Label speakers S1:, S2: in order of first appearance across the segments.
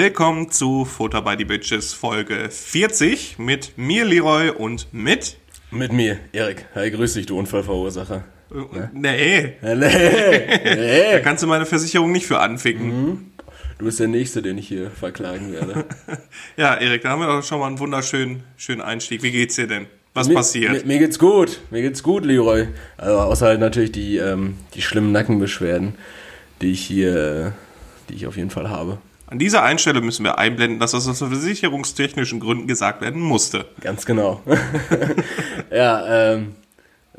S1: Willkommen zu Futter by the Bitches Folge 40 mit mir Leroy und mit
S2: Mit mir, Erik. Hi, grüß dich, du Unfallverursacher.
S1: Nee,
S2: Ja, Nee,
S1: da
S2: nee.
S1: kannst du meine Versicherung nicht für anficken.
S2: Du bist der Nächste, den ich hier verklagen werde.
S1: Ja, Erik, da haben wir doch schon mal einen wunderschönen schönen Einstieg. Wie geht's dir denn? Was
S2: Mir,
S1: passiert?
S2: mir, mir geht's gut. Mir geht's gut, Leroy. Also, außer halt natürlich die, ähm, die schlimmen Nackenbeschwerden, die ich hier, äh, die ich auf jeden Fall habe.
S1: An dieser Einstelle müssen wir einblenden, dass das aus versicherungstechnischen Gründen gesagt werden musste.
S2: Ganz genau. ja, ähm,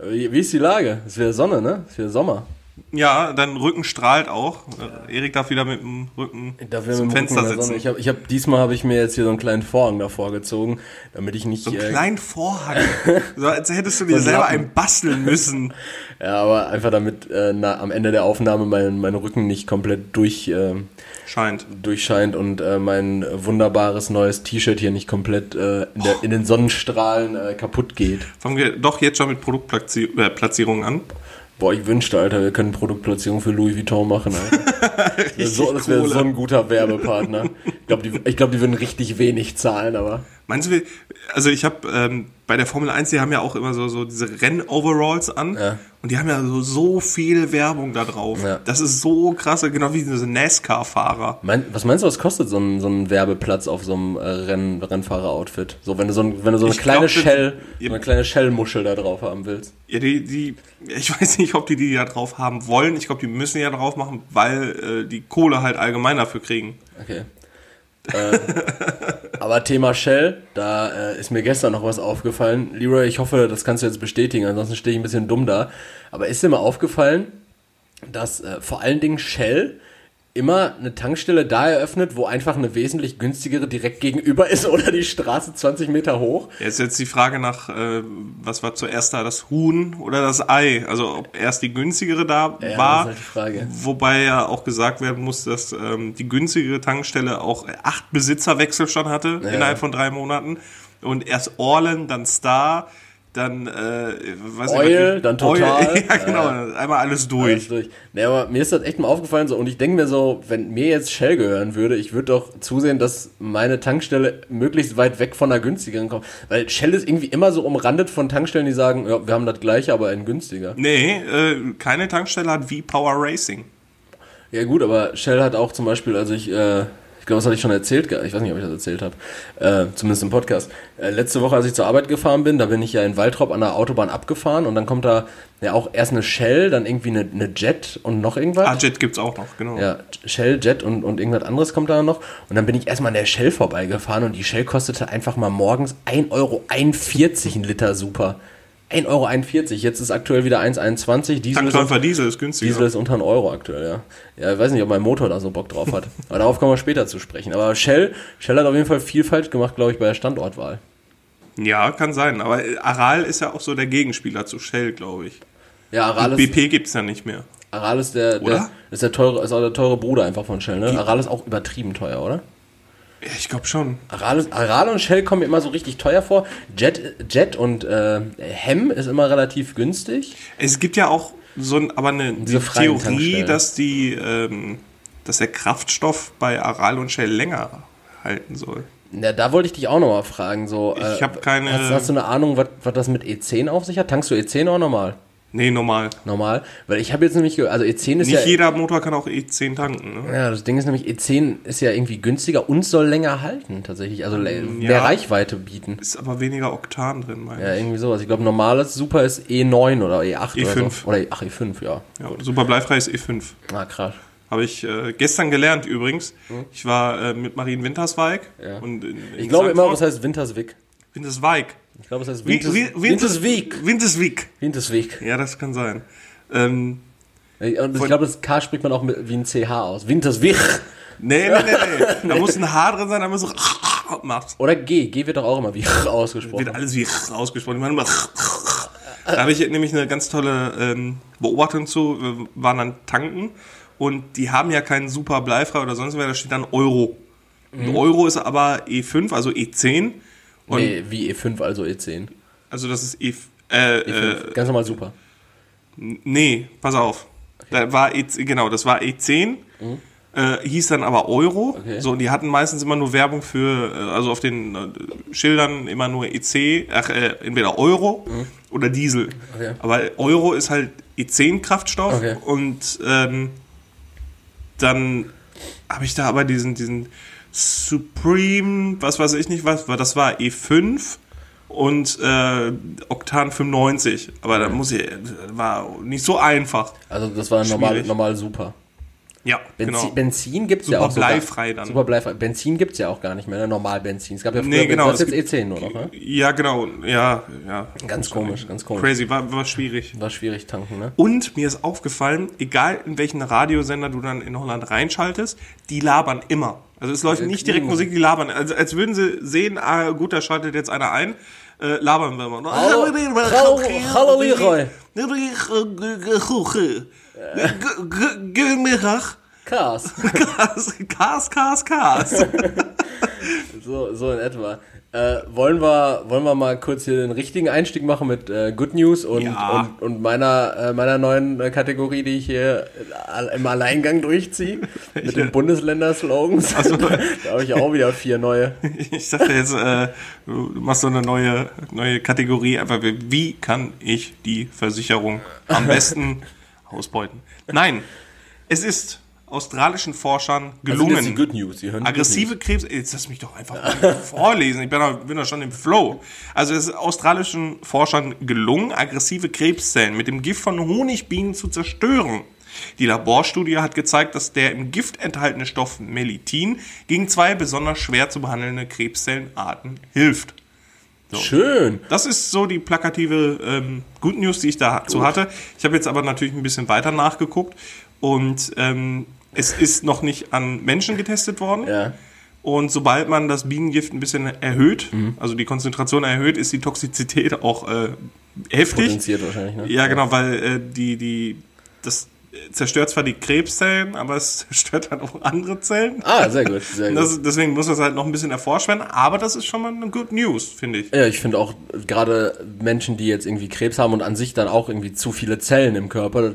S2: wie, ist die Lage? Es wieder Sonne, ne? Es wieder Sommer.
S1: Ja, dein Rücken strahlt auch. Äh, Erik darf wieder mit dem Rücken
S2: Da wir
S1: zum
S2: mit dem Rücken
S1: Fenster
S2: Sonne.
S1: sitzen.
S2: Ich hab, ich hab, diesmal habe ich mir jetzt hier so einen kleinen Vorhang davor gezogen, damit ich nicht.
S1: So einen
S2: äh,
S1: kleinen Vorhang. So, als hättest du dir selber
S2: Lappen.
S1: einen basteln müssen.
S2: Ja, aber einfach damit äh, na, am Ende der Aufnahme mein, mein Rücken nicht komplett durch, äh,
S1: Scheint.
S2: durchscheint und äh, mein wunderbares neues T-Shirt hier nicht komplett äh, in, der, in den Sonnenstrahlen äh, kaputt geht.
S1: Fangen wir doch jetzt schon mit Produktplatzierungen äh, an.
S2: Boah, ich wünschte, Alter, wir können Produktplatzierung für Louis Vuitton machen, Alter. Das wäre so, wär so ein guter Werbepartner. Ich glaube, die, ich glaub, die würden richtig wenig zahlen, aber.
S1: Meinst du, also ich habe ähm, bei der Formel 1, die haben ja auch immer so, so diese Renn-Overalls an
S2: Ja.
S1: und die haben ja so, so viel Werbung da drauf.
S2: Ja.
S1: Das ist so krass, genau wie diese NASCAR-Fahrer.
S2: Mein, was meinst du, was kostet so ein, so ein Werbeplatz auf so einem äh, Renn, Rennfahrer-Outfit? So, wenn du so, ein, wenn du so eine
S1: Ich
S2: kleine
S1: glaub,
S2: Shell, so eine kleine Shell-Muschel da drauf haben willst.
S1: Ja, die, die, ich weiß nicht, ob die die da drauf haben wollen. Ich glaube, die müssen die ja drauf machen, weil äh, die Kohle halt allgemein dafür kriegen.
S2: Okay. Äh, aber Thema Shell, da äh, ist mir gestern noch was aufgefallen. Leroy, ich hoffe, das kannst du jetzt bestätigen, ansonsten stehe ich ein bisschen dumm da. Aber ist dir mal aufgefallen, dass äh, vor allen Dingen Shell immer eine Tankstelle da eröffnet, wo einfach eine wesentlich günstigere direkt gegenüber ist oder die Straße 20 Meter hoch?
S1: Ja, ist jetzt die Frage nach, äh, was war zuerst da, das Huhn oder das Ei? Also ob erst die günstigere da
S2: Ja,
S1: war,
S2: das ist halt die Frage.
S1: wobei ja auch gesagt werden muss, dass ähm, die günstigere Tankstelle auch acht Besitzerwechsel schon hatte innerhalb von drei Monaten und erst Orlen, dann Star, dann äh, weiß
S2: Oil,
S1: nicht,
S2: dann Total.
S1: ja genau, einmal alles durch.
S2: Alles durch. Nee, aber mir ist das echt mal aufgefallen so und ich denke mir so, wenn mir jetzt Shell gehören würde, ich würde doch zusehen, dass meine Tankstelle möglichst weit weg von der günstigeren kommt. Weil Shell ist irgendwie immer so umrandet von Tankstellen, die sagen, ja, wir haben das gleiche, aber in günstiger.
S1: Nee, äh, keine Tankstelle hat wie Power Racing.
S2: Ja gut, aber Shell hat auch zum Beispiel, also ich, äh, ich glaube, das hatte ich schon erzählt, ich weiß nicht, ob ich das erzählt habe, äh, zumindest im Podcast. Äh, letzte Woche, als ich zur Arbeit gefahren bin, da bin ich ja in Waldrop an der Autobahn abgefahren und dann kommt da ja auch erst eine Shell, dann irgendwie eine, eine Jet und noch irgendwas.
S1: Ah, Jet gibt's auch noch, genau.
S2: Ja, Shell, Jet und, und irgendwas anderes kommt da noch. Und dann bin ich erstmal an der Shell vorbeigefahren und die Shell kostete einfach mal morgens 1,41 Euro ein Liter super. 1,41 Euro. Jetzt ist aktuell wieder 1,21. Diesel, ist-
S1: Diesel ist günstiger.
S2: Diesel ist unter einen Euro aktuell, ja. Ja, ich weiß nicht, ob mein Motor da so Bock drauf hat. Aber darauf kommen wir später zu sprechen. Aber Shell, Shell hat auf jeden Fall viel falsch gemacht, glaube ich, bei der Standortwahl.
S1: Ja, kann sein. Aber Aral ist ja auch so der Gegenspieler zu Shell, glaube ich.
S2: Ja, Aral ist,
S1: BP gibt's ja nicht mehr.
S2: Aral ist der, der, ist der teure, ist auch der teure Bruder einfach von Shell, ne? Aral ist auch übertrieben teuer, oder?
S1: Ja, ich glaube schon.
S2: Aral, Aral und Shell kommen mir immer so richtig teuer vor. Jet, Jet und äh, Hem ist immer relativ günstig.
S1: Es gibt ja auch so ein, aber eine die Theorie, dass die, ähm, dass der Kraftstoff bei Aral und Shell länger halten soll.
S2: Ja, da wollte ich dich auch nochmal fragen. So, äh,
S1: Ich hab keine-
S2: Hast, hast du eine Ahnung, was was das mit E10 auf sich hat? Tankst du E10 auch normal?
S1: Nee, normal.
S2: Normal? Weil ich habe jetzt nämlich, also E10 ist
S1: Nicht
S2: ja...
S1: jeder Motor kann auch E10 tanken. Ne?
S2: Ja, das Ding ist nämlich, E10 ist ja irgendwie günstiger und soll länger halten, tatsächlich. Also
S1: Mm,
S2: mehr Reichweite bieten.
S1: Ist aber weniger Oktan drin, meine
S2: Ja,
S1: ich.
S2: irgendwie sowas. Ich glaube, normales Super ist E9 oder E8 oder
S1: E5.
S2: so. Oder E- ach, E5, ja.
S1: Ja, super bleifrei ist E5.
S2: Ah, krass.
S1: Habe ich äh, gestern gelernt übrigens. Ich war äh, mit Marien Wintersweig.
S2: Hm? Ja.
S1: Und in, in
S2: Ich glaube immer, das heißt Winterswijk.
S1: Winterswijk.
S2: Ich glaube, es heißt Winters,
S1: wie, Winters,
S2: Winterswijk.
S1: Winterswijk.
S2: Winterswijk.
S1: Ja, das kann sein. Ähm,
S2: Und ich glaube, das K spricht man auch mit, wie ein CH aus. Winterswijk.
S1: nee, nee, nee, nee. Da muss ein H drin sein, damit man so macht.
S2: Oder G. G wird doch auch immer wie ausgesprochen.
S1: Wird alles wie ausgesprochen. Ich meine immer da habe ich nämlich eine ganz tolle ähm, Beobachtung zu. Wir waren dann tanken und die haben ja keinen super bleifrei oder sonst was, da steht dann Euro. Und Euro ist aber E5, also E10. Und
S2: Nee, wie E5, also E10.
S1: Also das ist E, äh,
S2: E5.
S1: äh,
S2: Ganz normal super.
S1: nee, pass auf. Da war E, genau, das war E10. äh, hieß dann aber Euro.
S2: Okay.
S1: So, und die hatten meistens immer nur Werbung für, äh, also auf den äh, Schildern immer nur EC, ach, äh, entweder Euro oder Diesel.
S2: Mhm. Okay.
S1: Aber Euro ist halt E10-Kraftstoff
S2: Okay.
S1: und ähm, dann habe ich da aber diesen, diesen Supreme, was weiß ich nicht was, das war E5 und äh, Oktan 95. Aber da muss ich, war nicht so einfach.
S2: Also das war normal, normal super.
S1: Ja,
S2: Benzin,
S1: genau.
S2: Benzin gibt's ja
S1: Super
S2: auch sogar-
S1: bleifrei dann.
S2: Super bleifrei. Benzin gibt's ja auch gar nicht mehr, ne? Normal Benzin. Es gab ja früher,
S1: Nee, genau,
S2: das ist
S1: es
S2: jetzt E10 nur noch, ne?
S1: Ja, genau. Ja, ja.
S2: Ganz komisch, ganz komisch.
S1: Crazy, war, war schwierig.
S2: War schwierig tanken, ne?
S1: Und mir ist aufgefallen, egal in welchen Radiosender du dann in Holland reinschaltest, die labern immer. Also es läuft nicht direkt Musik, die labern. Also als würden sie sehen, ah, gut, da schaltet jetzt einer ein, äh, labern wir mal.
S2: Hallo, hallo, hallo, Leroy.
S1: Guten Mittag. Kas, Kas, Kas.
S2: So, so in etwa. Äh, wollen, wir, wollen wir mal kurz hier den richtigen Einstieg machen mit äh, Good News und,
S1: Ja.
S2: und, und meiner, äh, meiner neuen äh, Kategorie, die ich hier äh, im Alleingang durchziehe, mit den Bundesländer-Slogans.
S1: Also-
S2: da habe ich auch wieder vier neue.
S1: Ich dachte jetzt, äh, du machst so eine neue, neue Kategorie, einfach wie kann ich die Versicherung am besten ausbeuten? Nein, es ist australischen Forschern
S2: Also das ist die
S1: gelungen,
S2: Good News. Sie hören
S1: aggressive Krebs, jetzt lass mich doch einfach vorlesen, ich bin doch, bin doch schon im Flow. Also es ist australischen Forschern gelungen, aggressive Krebszellen mit dem Gift von Honigbienen zu zerstören. Die Laborstudie hat gezeigt, dass der im Gift enthaltene Stoff Melithin gegen zwei besonders schwer zu behandelnde Krebszellenarten hilft.
S2: News. Schön.
S1: Das ist so die plakative ähm, Good News, die ich dazu hatte. Ich habe jetzt aber natürlich ein bisschen weiter nachgeguckt und ähm, es ist noch nicht an Menschen getestet worden.
S2: Ja.
S1: Und sobald man das Bienengift ein bisschen erhöht, also die Konzentration erhöht, ist die Toxizität auch äh, heftig.
S2: Potenziert wahrscheinlich, ne?
S1: Ja, genau, weil äh, die, die, das zerstört zwar die Krebszellen, aber es zerstört halt auch andere Zellen.
S2: Ah, sehr gut, sehr gut.
S1: Das, deswegen muss das halt noch ein bisschen erforscht werden, aber das ist schon mal eine Good News, finde ich.
S2: Ja, ich finde auch gerade Menschen, die jetzt irgendwie Krebs haben und an sich dann auch irgendwie zu viele Zellen im Körper,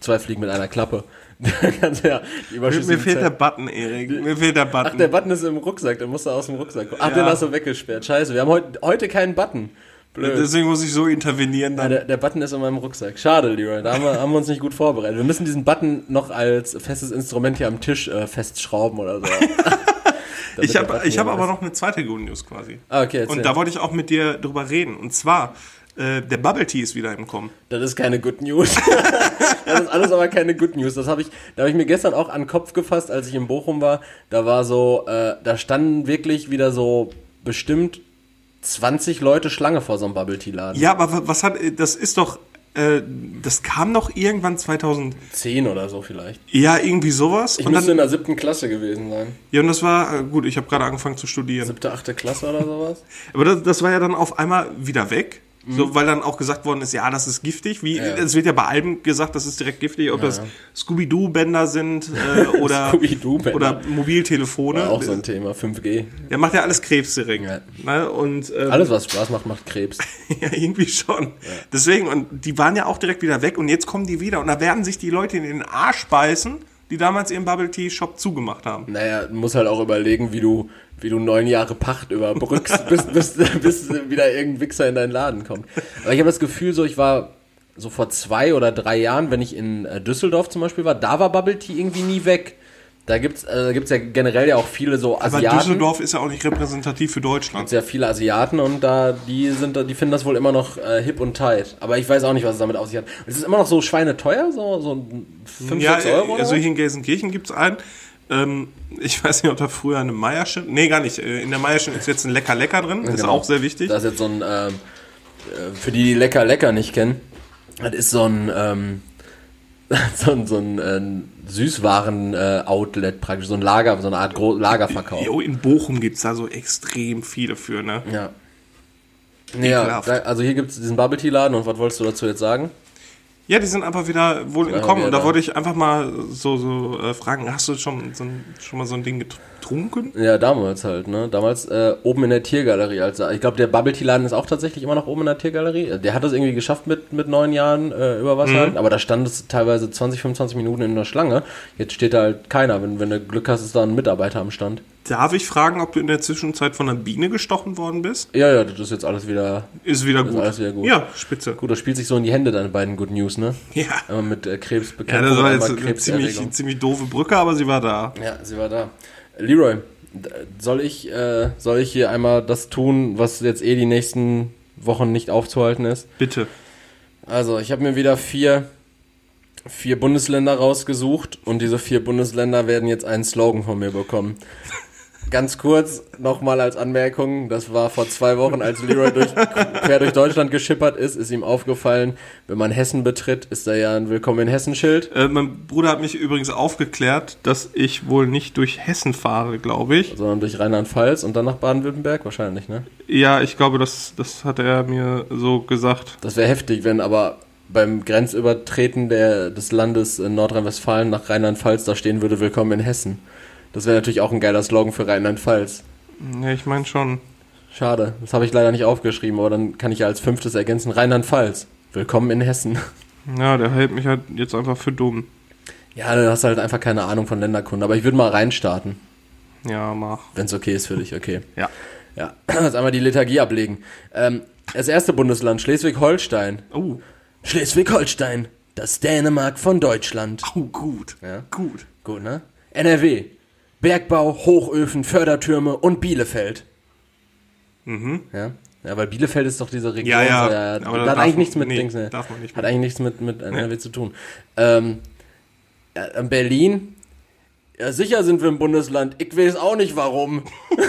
S2: zwei Fliegen mit einer Klappe. Da kannst du ja die
S1: Mir, mir fehlt der Button, Erik. Mir fehlt der Button.
S2: Ach, der Button ist im Rucksack, der musste aus dem Rucksack kommen. Ach,
S1: Ja.
S2: den hast du weggesperrt. Scheiße, wir haben heute, heute keinen Button. Blöd.
S1: Deswegen muss ich so intervenieren.
S2: Ja,
S1: Dann.
S2: der, der Button ist in meinem Rucksack. Schade, Leroy. Da haben wir, haben wir uns nicht gut vorbereitet. Wir müssen diesen Button noch als festes Instrument hier am Tisch äh, festschrauben oder so.
S1: Ich habe hab aber noch eine zweite Good News quasi.
S2: Ah, okay, erzähl.
S1: Und da wollte ich auch mit dir drüber reden. Und zwar, äh, der Bubble Tea ist wieder im Kommen.
S2: Das ist keine Good News. das ist alles aber keine Good News. Das habe ich, da habe ich mir gestern auch an den Kopf gefasst, als ich in Bochum war. Da war so, äh, da standen wirklich wieder so bestimmt 20 Leute Schlange vor so einem Bubble Tea Laden.
S1: Ja, aber wa- was hat, das ist doch, äh, das kam doch irgendwann 2000,
S2: 10 oder so vielleicht.
S1: ja, irgendwie sowas.
S2: Ich
S1: und
S2: müsste
S1: dann,
S2: in der siebten Klasse gewesen sein.
S1: ja, und das war, äh, gut, ich habe gerade angefangen zu studieren.
S2: Siebte, achte Klasse oder sowas.
S1: Aber das, das war ja dann auf einmal wieder weg. So, weil dann auch gesagt worden ist, ja, das ist giftig. Wie,
S2: Mhm. Ja.
S1: Es wird ja bei allem gesagt, das ist direkt giftig, ob das Scooby-Doo-Bänder sind äh, oder,
S2: Scooby-Doo-Bänder.
S1: oder Mobiltelefone.
S2: War auch so ein Thema. 5G.
S1: Der macht ja alles Krebs direkt.
S2: Ja.
S1: Ne? Und ähm,
S2: Alles, was Spaß macht, macht Krebs.
S1: ja, irgendwie schon. Deswegen, und die waren ja auch direkt wieder weg und jetzt kommen die wieder und da werden sich die Leute in den Arsch beißen, die damals ihren Bubble Tea Shop zugemacht haben.
S2: Naja, du musst halt auch überlegen, wie du, wie du neun Jahre Pacht überbrückst, bis, bis, bis wieder irgendein Wichser in deinen Laden kommt. Aber ich habe das Gefühl, so ich war so vor zwei oder drei Jahren, wenn ich in äh, Düsseldorf zum Beispiel war, da war Bubble Tea irgendwie nie weg. Da gibt's, äh, da gibt's ja generell ja auch viele so
S1: Aber
S2: Asiaten.
S1: Düsseldorf ist ja auch nicht repräsentativ für Deutschland.
S2: sehr viele Asiaten und da die sind die finden das wohl immer noch äh, hip und tight. Aber ich weiß auch nicht, was es damit auf sich hat. Es ist immer noch so schweineteuer, so so 5,
S1: Ja,
S2: 6 Euro. oder
S1: also hier in Gelsenkirchen gibt's einen. Ähm, ich weiß nicht, ob da früher eine Meierschen. Nee, gar nicht. Äh, In der Meierschen ist jetzt ein Lecker Lecker drin. Ist
S2: Genau.
S1: auch sehr wichtig.
S2: Da ist jetzt so ein, ähm, äh, für die, die Lecker Lecker nicht kennen, das ist so ein, ähm, so ein, so ein äh, Süßwaren-Outlet praktisch, so ein Lager, so eine Art Gro Lagerverkauf.
S1: Jo, in Bochum gibt's da so extrem viele für, ne?
S2: Ja. Ja, da, also hier gibt es diesen Bubble Tea Laden und was wolltest du dazu jetzt sagen?
S1: Ja, die sind einfach wieder wohl entkommen.
S2: wieder
S1: Und da
S2: da.
S1: wollte ich einfach mal so, so äh, fragen, hast du schon, so ein, schon mal so ein Ding getrunken?
S2: Ja, damals halt, ne? Damals äh, oben in der Tiergalerie. Also ich glaube, der Bubble Tea Laden ist auch tatsächlich immer noch oben in der Tiergalerie. Der hat das irgendwie geschafft mit, mit neun Jahren äh, über Wasser halten, aber da stand es teilweise 20, 25 Minuten in der Schlange. Jetzt steht da halt keiner. Wenn, wenn du Glück hast, ist da ein Mitarbeiter am Stand.
S1: Darf ich fragen, ob du in der Zwischenzeit von einer Biene gestochen worden bist?
S2: Ja, ja, das ist jetzt alles wieder
S1: Ist wieder gut.
S2: alles wieder gut.
S1: Ja, spitze.
S2: gut. Das spielt sich so in die Hände, deine beiden Good News, ne?
S1: Ja.
S2: Einmal mit äh,
S1: Ja,
S2: Krebsbekämpfung
S1: das war jetzt eine ziemlich,
S2: Krebserregung.
S1: ziemlich doofe Brücke, aber sie war da.
S2: Ja, sie war da. Leroy, soll ich, äh, soll ich hier einmal das tun, was jetzt eh die nächsten Wochen nicht aufzuhalten ist?
S1: Bitte.
S2: Also, ich habe mir wieder vier, vier Bundesländer rausgesucht und diese vier Bundesländer werden jetzt einen Slogan von mir bekommen. Ganz kurz nochmal als Anmerkung, das war vor zwei Wochen, als Leroy durch, quer durch Deutschland geschippert ist, ist ihm aufgefallen, wenn man Hessen betritt, ist da ja ein Willkommen in Hessen-Schild.
S1: Äh, mein Bruder hat mich übrigens aufgeklärt, dass ich wohl nicht durch Hessen fahre, glaube ich.
S2: sondern durch Rheinland-Pfalz und dann nach Baden-Württemberg wahrscheinlich, ne?
S1: Ja, ich glaube, das, das hat er mir so gesagt.
S2: Das wäre heftig, wenn aber beim Grenzübertreten der, des Landes in Nordrhein-Westfalen nach Rheinland-Pfalz da stehen würde, willkommen in Hessen. Das wäre natürlich auch ein geiler Slogan für Rheinland-Pfalz.
S1: Ja, ich meine schon.
S2: Schade, das habe ich leider nicht aufgeschrieben, aber dann kann ich ja als fünftes ergänzen, Rheinland-Pfalz. Willkommen in Hessen.
S1: Ja, der hält mich halt jetzt einfach für dumm.
S2: Ja, du hast halt einfach keine Ahnung von Länderkunde, aber ich würde mal reinstarten,
S1: Ja, mach.
S2: wenn es okay ist für dich, okay.
S1: Ja.
S2: Ja, jetzt einmal die Liturgie ablegen. Ähm, das erste Bundesland, Schleswig-Holstein.
S1: Oh,
S2: Schleswig-Holstein, das Dänemark von Deutschland.
S1: oh gut.
S2: Ja.
S1: Gut.
S2: Gut, ne? NRW. Bergbau, Hochöfen, Fördertürme und Bielefeld.
S1: Mhm.
S2: Ja. Ja, weil Bielefeld ist doch diese Region.
S1: Ja, ja,
S2: so,
S1: aber
S2: das
S1: da
S2: hat eigentlich
S1: man-
S2: nichts mit
S1: nee,
S2: Dings, ne?
S1: darf man nicht
S2: Hat eigentlich nichts mit, mit NRW zu tun. Ähm, ja, Berlin. Ja, sicher sind wir im Bundesland. Ich weiß auch nicht warum.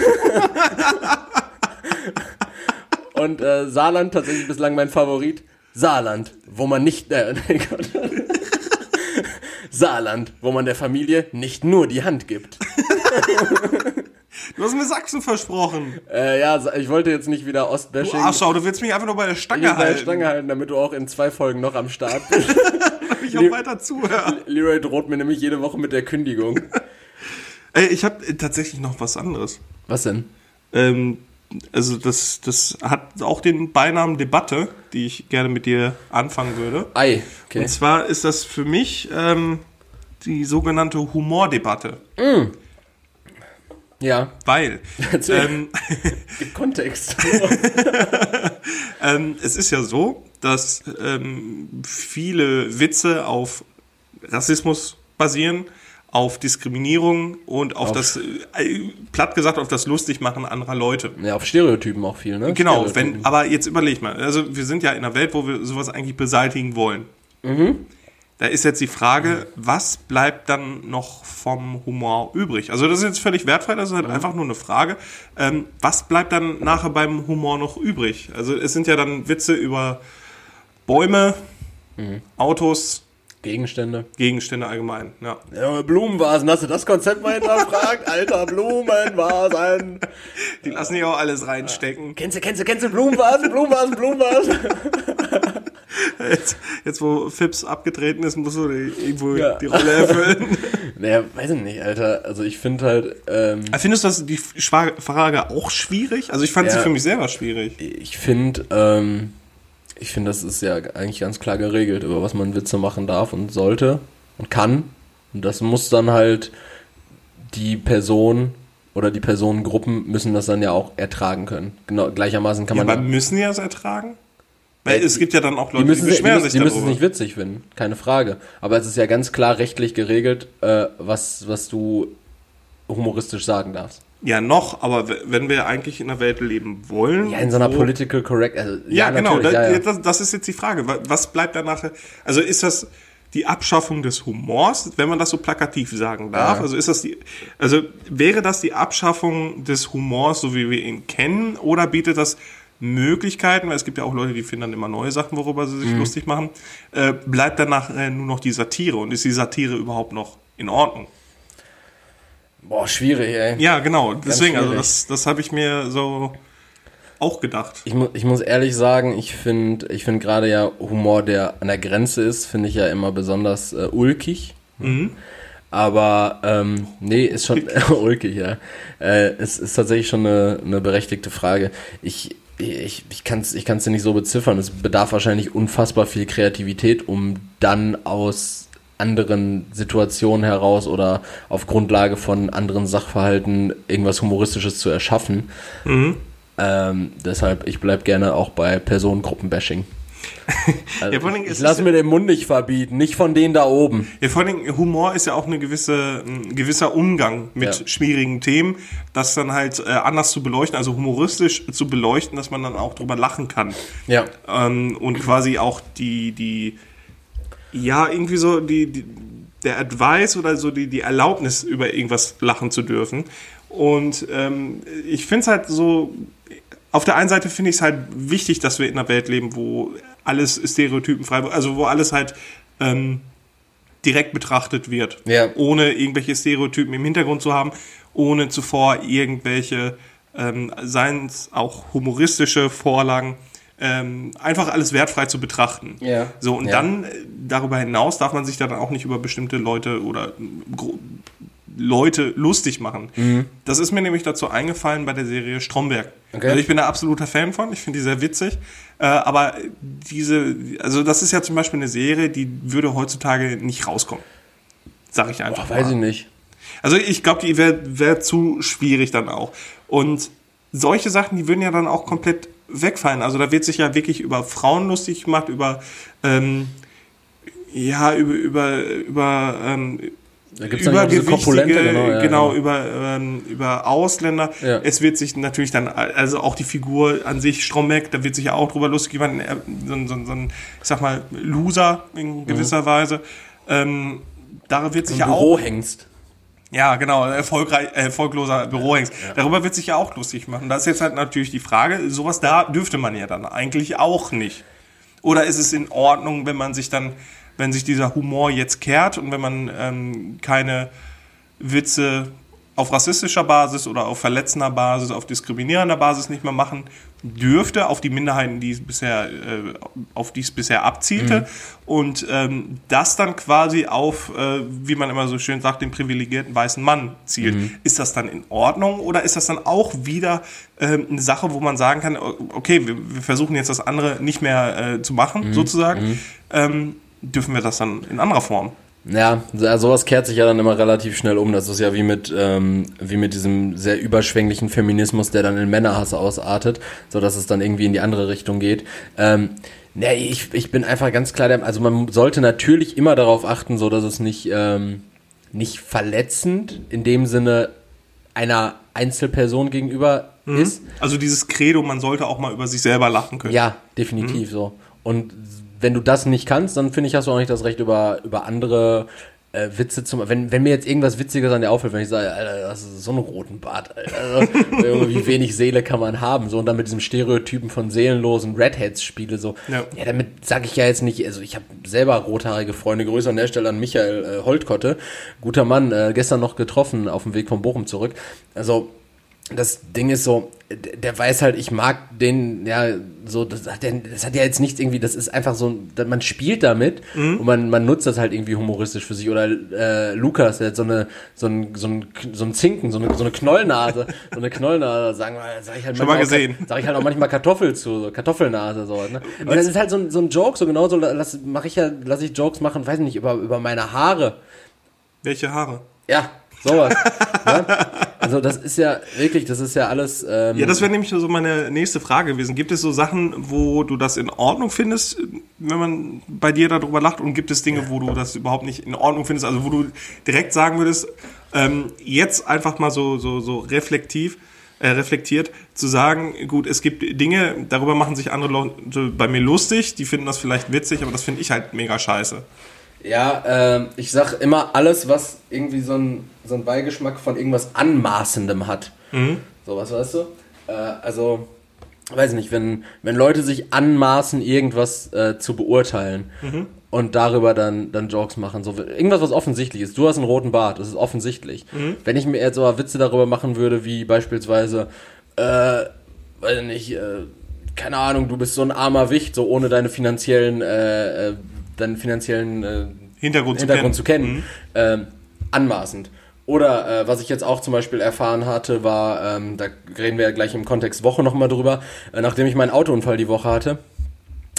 S2: Und äh, Saarland tatsächlich bislang mein Favorit. Saarland, wo man nicht. Äh. Saarland, wo man der Familie nicht nur die Hand gibt.
S1: Du hast mir Sachsen versprochen.
S2: Äh, ja, ich wollte jetzt nicht wieder
S1: Du
S2: Ostbashing
S1: Arschau, du willst mich einfach nur bei der Stange
S2: bei der
S1: halten.
S2: Stange halten, damit du auch in zwei Folgen noch am Start bist.
S1: Ich auch weiter zuhören.
S2: Leroy droht mir nämlich jede Woche mit der Kündigung.
S1: Ey, ich habe tatsächlich noch was anderes.
S2: Was denn?
S1: Ähm, also das, das hat auch den Beinamen Debatte, die ich gerne mit dir anfangen würde.
S2: Ei, okay.
S1: Und zwar ist das für mich ähm, die sogenannte Humordebatte.
S2: Ja,
S1: Weil ähm,
S2: gibt Kontext.
S1: ähm, es ist ja so, dass ähm, viele Witze auf Rassismus basieren, auf Diskriminierung und auf,
S2: Auf-
S1: das, äh, platt gesagt, auf das Lustigmachen anderer Leute.
S2: ja, auf Stereotypen auch viel, ne?
S1: Genau, wenn, aber jetzt überleg mal, also wir sind ja in einer Welt, wo wir sowas eigentlich beseitigen wollen.
S2: Mhm.
S1: Da ist jetzt die Frage, was bleibt dann noch vom Humor übrig? Also das ist jetzt völlig wertfrei, das ist halt einfach nur eine Frage. Ähm, was bleibt dann nachher beim Humor noch übrig? Also es sind ja dann Witze über Bäume,
S2: Mhm.
S1: Autos,
S2: Gegenstände.
S1: Gegenstände allgemein. Ja.
S2: Ja, Blumenvasen, hast du das Konzept mal hinterfragt? Alter, Blumenvasen.
S1: Die lassen ja auch alles reinstecken.
S2: Kennst du, kennst du, kennst du Blumenvasen, Blumenvasen, Blumenvasen?
S1: Jetzt, jetzt wo Fips abgetreten ist, musst du die- irgendwo
S2: Ja.
S1: die Rolle erfüllen.
S2: Naja, weiß ich nicht, Alter. Also ich finde halt, ähm,
S1: Findest du das die Frage auch schwierig? Also ich fand sie
S2: Ja.
S1: für mich selber schwierig.
S2: ich finde, ähm, ich finde, das ist ja eigentlich ganz klar geregelt, über was man Witze machen darf und sollte und kann. Und das muss dann halt die Person oder die Personengruppen müssen das dann ja auch ertragen können. Genau, gleichermaßen kann
S1: Ja,
S2: man.
S1: aber müssen die das ertragen? Weil
S2: Ja,
S1: es gibt ja dann auch
S2: die
S1: Leute, die,
S2: müssen, die,
S1: beschweren
S2: müssen,
S1: sich
S2: die müssen es
S1: darüber.
S2: nicht witzig finden, keine Frage. Aber es ist ja ganz klar rechtlich geregelt, äh, was, was du humoristisch sagen darfst.
S1: Ja, noch, aber wenn wir eigentlich in einer Welt leben wollen.
S2: Ja, in so einer
S1: wo-
S2: political correct. Also,
S1: Ja, genau,
S2: natürlich,
S1: da,
S2: ja, ja.
S1: Das, das ist jetzt die Frage. Wa- Was bleibt danach? Also ist das die Abschaffung des Humors, wenn man das so plakativ sagen darf?
S2: Ja.
S1: Also ist das die, also wäre das die Abschaffung des Humors, so wie wir ihn kennen, oder bietet das Möglichkeiten, weil es gibt ja auch Leute, die finden dann immer neue Sachen, worüber sie sich
S2: Mhm.
S1: lustig machen, äh, bleibt danach äh, nur noch die Satire und ist die Satire überhaupt noch in Ordnung?
S2: Boah, schwierig, ey.
S1: Ja, genau. Deswegen, also
S2: schwierig.
S1: das, das habe ich mir so auch gedacht.
S2: Ich, mu ich muss ehrlich sagen, ich finde ich find gerade ja Humor, der an der Grenze ist, finde ich ja immer besonders äh, ulkig.
S1: Mhm.
S2: Aber ähm, nee, ist schon ulkig, ja. Äh, es ist tatsächlich schon eine, eine berechtigte Frage. Ich, ich, ich kann es ich kann's dir nicht so beziffern. Es bedarf wahrscheinlich unfassbar viel Kreativität, um dann aus anderen Situationen heraus oder auf Grundlage von anderen Sachverhalten irgendwas Humoristisches zu erschaffen.
S1: Mhm.
S2: Ähm, deshalb, ich bleib gerne auch bei Personengruppen-Bashing. Also
S1: Ja,
S2: ich
S1: es
S2: ich lass
S1: ist-
S2: mir den Mund nicht verbieten, nicht von denen da oben.
S1: Ja, vor allem Humor ist ja auch eine gewisse, ein gewisser Umgang mit
S2: Ja.
S1: schwierigen Themen, das dann halt äh, anders zu beleuchten, also humoristisch zu beleuchten, dass man dann auch drüber lachen kann.
S2: Ja.
S1: Ähm, und quasi auch die, die, ja, irgendwie so die, die der Advice oder so die, die Erlaubnis, über irgendwas lachen zu dürfen. Und ähm, ich finde es halt so, auf der einen Seite finde ich es halt wichtig, dass wir in einer Welt leben, wo alles stereotypenfrei, also wo alles halt ähm, direkt betrachtet wird,
S2: Ja.
S1: ohne irgendwelche Stereotypen im Hintergrund zu haben, ohne zuvor irgendwelche, ähm, seien es auch humoristische Vorlagen, ähm, einfach alles wertfrei zu betrachten.
S2: Ja.
S1: So, und
S2: Ja.
S1: dann äh, darüber hinaus darf man sich dann auch nicht über bestimmte Leute oder gro- Leute lustig machen. Das ist mir nämlich dazu eingefallen bei der Serie Stromberg.
S2: Okay.
S1: Also ich bin da absoluter Fan von, ich finde die sehr witzig. Äh, aber diese, also das ist ja zum Beispiel eine Serie, die würde heutzutage nicht rauskommen. Sag ich einfach.
S2: Boah, weiß
S1: mal.
S2: ich nicht.
S1: Also ich glaube, die wäre wär zu schwierig dann auch. Und solche Sachen, die würden ja dann auch komplett wegfallen. Also da wird sich ja wirklich über Frauen lustig gemacht, über ähm, ja, über, über, über ähm,
S2: Da gibt's noch diese genau, ja,
S1: genau,
S2: ja.
S1: über, ähm, über Ausländer.
S2: Ja.
S1: Es wird sich natürlich dann, also auch die Figur an sich, Stromberg, da wird sich ja auch drüber lustig gemacht, so, ein- so, so ein, ich sag mal, Loser in gewisser Weise. Ähm, da wird sich
S2: Im
S1: ja auch
S2: Büro hängst.
S1: Ja, genau, erfolgreich, äh, erfolgloser Bürohengst. Darüber wird sich ja auch lustig machen. Da ist jetzt halt natürlich die Frage, sowas da dürfte man ja dann eigentlich auch nicht. Oder ist es in Ordnung, wenn man sich dann, wenn sich dieser Humor jetzt kehrt und wenn man ähm, keine Witze auf rassistischer Basis oder auf verletzender Basis, auf diskriminierender Basis nicht mehr machen dürfte, auf die Minderheiten, die es bisher, äh, auf die es bisher abzielte. Und ähm, das dann quasi auf, äh, wie man immer so schön sagt, den privilegierten weißen Mann zielt. Ist das dann in Ordnung oder ist das dann auch wieder ähm, eine Sache, wo man sagen kann, okay, wir, wir versuchen jetzt das andere nicht mehr äh, zu machen, sozusagen. Ähm, dürfen wir das dann in anderer Form?
S2: Ja, so- sowas kehrt sich ja dann immer relativ schnell um. Das ist ja wie mit, ähm, wie mit diesem sehr überschwänglichen Feminismus, der dann in Männerhass ausartet, so dass es dann irgendwie in die andere Richtung geht. Ähm, ne, ich, ich bin einfach ganz klar, der, also man sollte natürlich immer darauf achten, so dass es nicht, ähm, nicht verletzend in dem Sinne einer Einzelperson gegenüber ist.
S1: Also dieses Credo, man sollte auch mal über sich selber lachen können.
S2: Ja, definitiv so. Und wenn du das nicht kannst, dann finde ich, hast du auch nicht das Recht, über, über andere äh, Witze zu machen. Wenn, wenn mir jetzt irgendwas Witziges an dir auffällt, wenn ich sage, Alter, das ist so ein roten Bart, Alter. Also, irgendwie wenig Seele kann man haben. So, und dann mit diesem Stereotypen von seelenlosen Redheads spiele, so.
S1: Ja.
S2: ja damit sage ich ja jetzt nicht, also ich habe selber rothaarige Freunde, Grüße an der Stelle an Michael äh, Holtkotte. Guter Mann, äh, gestern noch getroffen auf dem Weg von Bochum zurück. Also, das Ding ist so, der der weiß halt, ich mag den, ja, so, das hat, ja, das hat ja jetzt nichts irgendwie, das ist einfach so, man spielt damit und man, man nutzt das halt irgendwie humoristisch für sich. Oder äh, Lukas, der hat so eine, so ein, so ein, so ein Zinken, so eine, so eine Knollnase, so eine Knollnase, sagen wir, sag ich halt
S1: Schon mal gesehen.
S2: Auch, sag ich halt auch manchmal Kartoffel zu, so Kartoffelnase, so, ne? Und das ist halt so ein, so ein Joke, so genauso lass, mach ich ja, lass ich Jokes machen, weiß nicht, über, über meine Haare.
S1: Welche Haare?
S2: Ja, sowas. ne? Also das ist ja wirklich, das ist ja alles. Ähm,
S1: Ja, das wäre nämlich so meine nächste Frage gewesen. Gibt es so Sachen, wo du das in Ordnung findest, wenn man bei dir darüber lacht? Und gibt es Dinge, wo du das überhaupt nicht in Ordnung findest? Also wo du direkt sagen würdest, ähm, jetzt einfach mal so, so, so reflektiv, äh, reflektiert, zu sagen, gut, es gibt Dinge, darüber machen sich andere Leute bei mir lustig, die finden das vielleicht witzig, aber das finde ich halt mega scheiße.
S2: Ja, ähm, ich sag immer alles, was irgendwie so einen so Beigeschmack von irgendwas Anmaßendem hat. So, was weißt du? Äh, also, weiß nicht, wenn, wenn Leute sich anmaßen, irgendwas äh, zu beurteilen und darüber dann, dann Jokes machen, so irgendwas, was offensichtlich ist. Du hast einen roten Bart, das ist offensichtlich. Wenn ich mir jetzt aber Witze darüber machen würde, wie beispielsweise, äh, weiß nicht, äh, keine Ahnung, du bist so ein armer Wicht, so ohne deine finanziellen, äh, äh, deinen finanziellen äh,
S1: Hintergrund,
S2: Hintergrund
S1: zu
S2: zu kennen, ähm, anmaßend. Oder äh, was ich jetzt auch zum Beispiel erfahren hatte, war, ähm, da reden wir ja gleich im Kontext Woche nochmal drüber, äh, nachdem ich meinen Autounfall die Woche hatte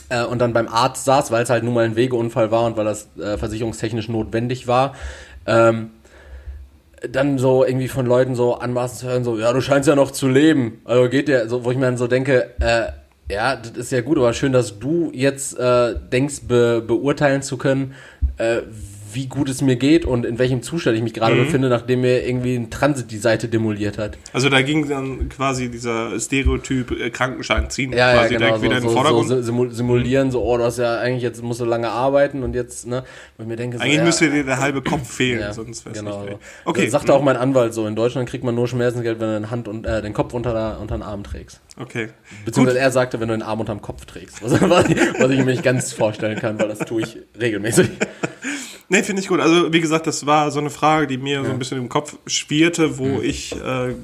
S2: äh, und dann beim Arzt saß, weil es halt nun mal ein Wegeunfall war und weil das äh, versicherungstechnisch notwendig war, ähm, dann so irgendwie von Leuten so anmaßend zu hören, so, ja, du scheinst ja noch zu leben. Also geht der, so, wo ich mir dann so denke, äh, ja, das ist ja gut, aber schön, dass du jetzt äh, denkst, be beurteilen zu können, äh, wie gut es mir geht und in welchem Zustand ich mich gerade
S1: Mhm.
S2: befinde, nachdem mir irgendwie ein Transit die Seite demoliert hat.
S1: Also da ging dann quasi dieser Stereotyp äh, Krankenschein ziehen
S2: Ja, ja,
S1: quasi
S2: genau.
S1: direkt
S2: So,
S1: wieder in den Vordergrund.
S2: so simu- simulieren, so, oh, du hast ja eigentlich jetzt musst du lange arbeiten und jetzt, ne, ich mir denke, so,
S1: Eigentlich
S2: ja,
S1: müsste dir der halbe Kopf fehlen,
S2: ja,
S1: sonst wär's
S2: genau.
S1: nicht.
S2: so.
S1: Okay,
S2: Das sagte auch mein Anwalt so, in Deutschland kriegt man nur Schmerzensgeld, wenn du den, Hand und, äh, den Kopf unter, der, unter den Arm trägst.
S1: okay.
S2: Beziehungsweise er sagte, wenn du den Arm unterm Kopf trägst. Was, was ich mir nicht ganz vorstellen kann, weil das tue ich regelmäßig.
S1: Nee, finde ich gut. Also, wie gesagt, das war so eine Frage, die mir so ein bisschen im Kopf schwirrte,
S2: Mhm.
S1: wo ich, äh,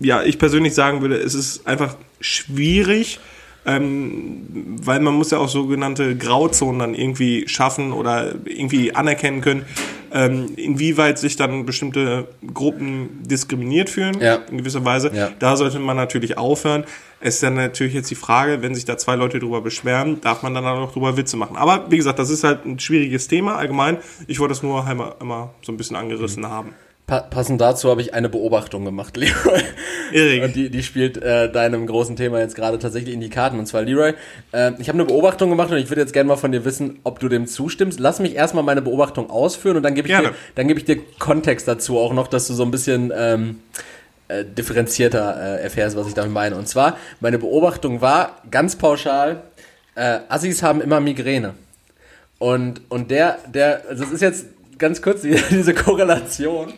S1: ja, ich persönlich sagen würde, es ist einfach schwierig, ähm, weil man muss ja auch sogenannte Grauzonen dann irgendwie schaffen oder irgendwie anerkennen können, ähm, inwieweit sich dann bestimmte Gruppen diskriminiert fühlen,
S2: Ja.
S1: in gewisser Weise.
S2: Ja.
S1: Da sollte man natürlich aufhören. Es ist dann natürlich jetzt die Frage, wenn sich da zwei Leute drüber beschweren, darf man dann auch noch drüber Witze machen. Aber wie gesagt, das ist halt ein schwieriges Thema allgemein. Ich wollte es nur einmal, einmal so ein bisschen angerissen haben.
S2: Pa passend dazu habe ich eine Beobachtung gemacht, Leroy.
S1: Erik.
S2: Und die, die spielt äh, deinem großen Thema jetzt gerade tatsächlich in die Karten. Und zwar, Leroy, äh, ich habe eine Beobachtung gemacht und ich würde jetzt gerne mal von dir wissen, ob du dem zustimmst. Lass mich erstmal meine Beobachtung ausführen und dann gebe ich,
S1: Gerne.
S2: dir, dann gebe ich dir Kontext dazu auch noch, dass du so ein bisschen ähm, äh, differenzierter äh, erfährst, was ich damit meine. Und zwar, meine Beobachtung war ganz pauschal, äh, Assis haben immer Migräne. Und, und der, der, also das ist jetzt ganz kurz die, diese Korrelation.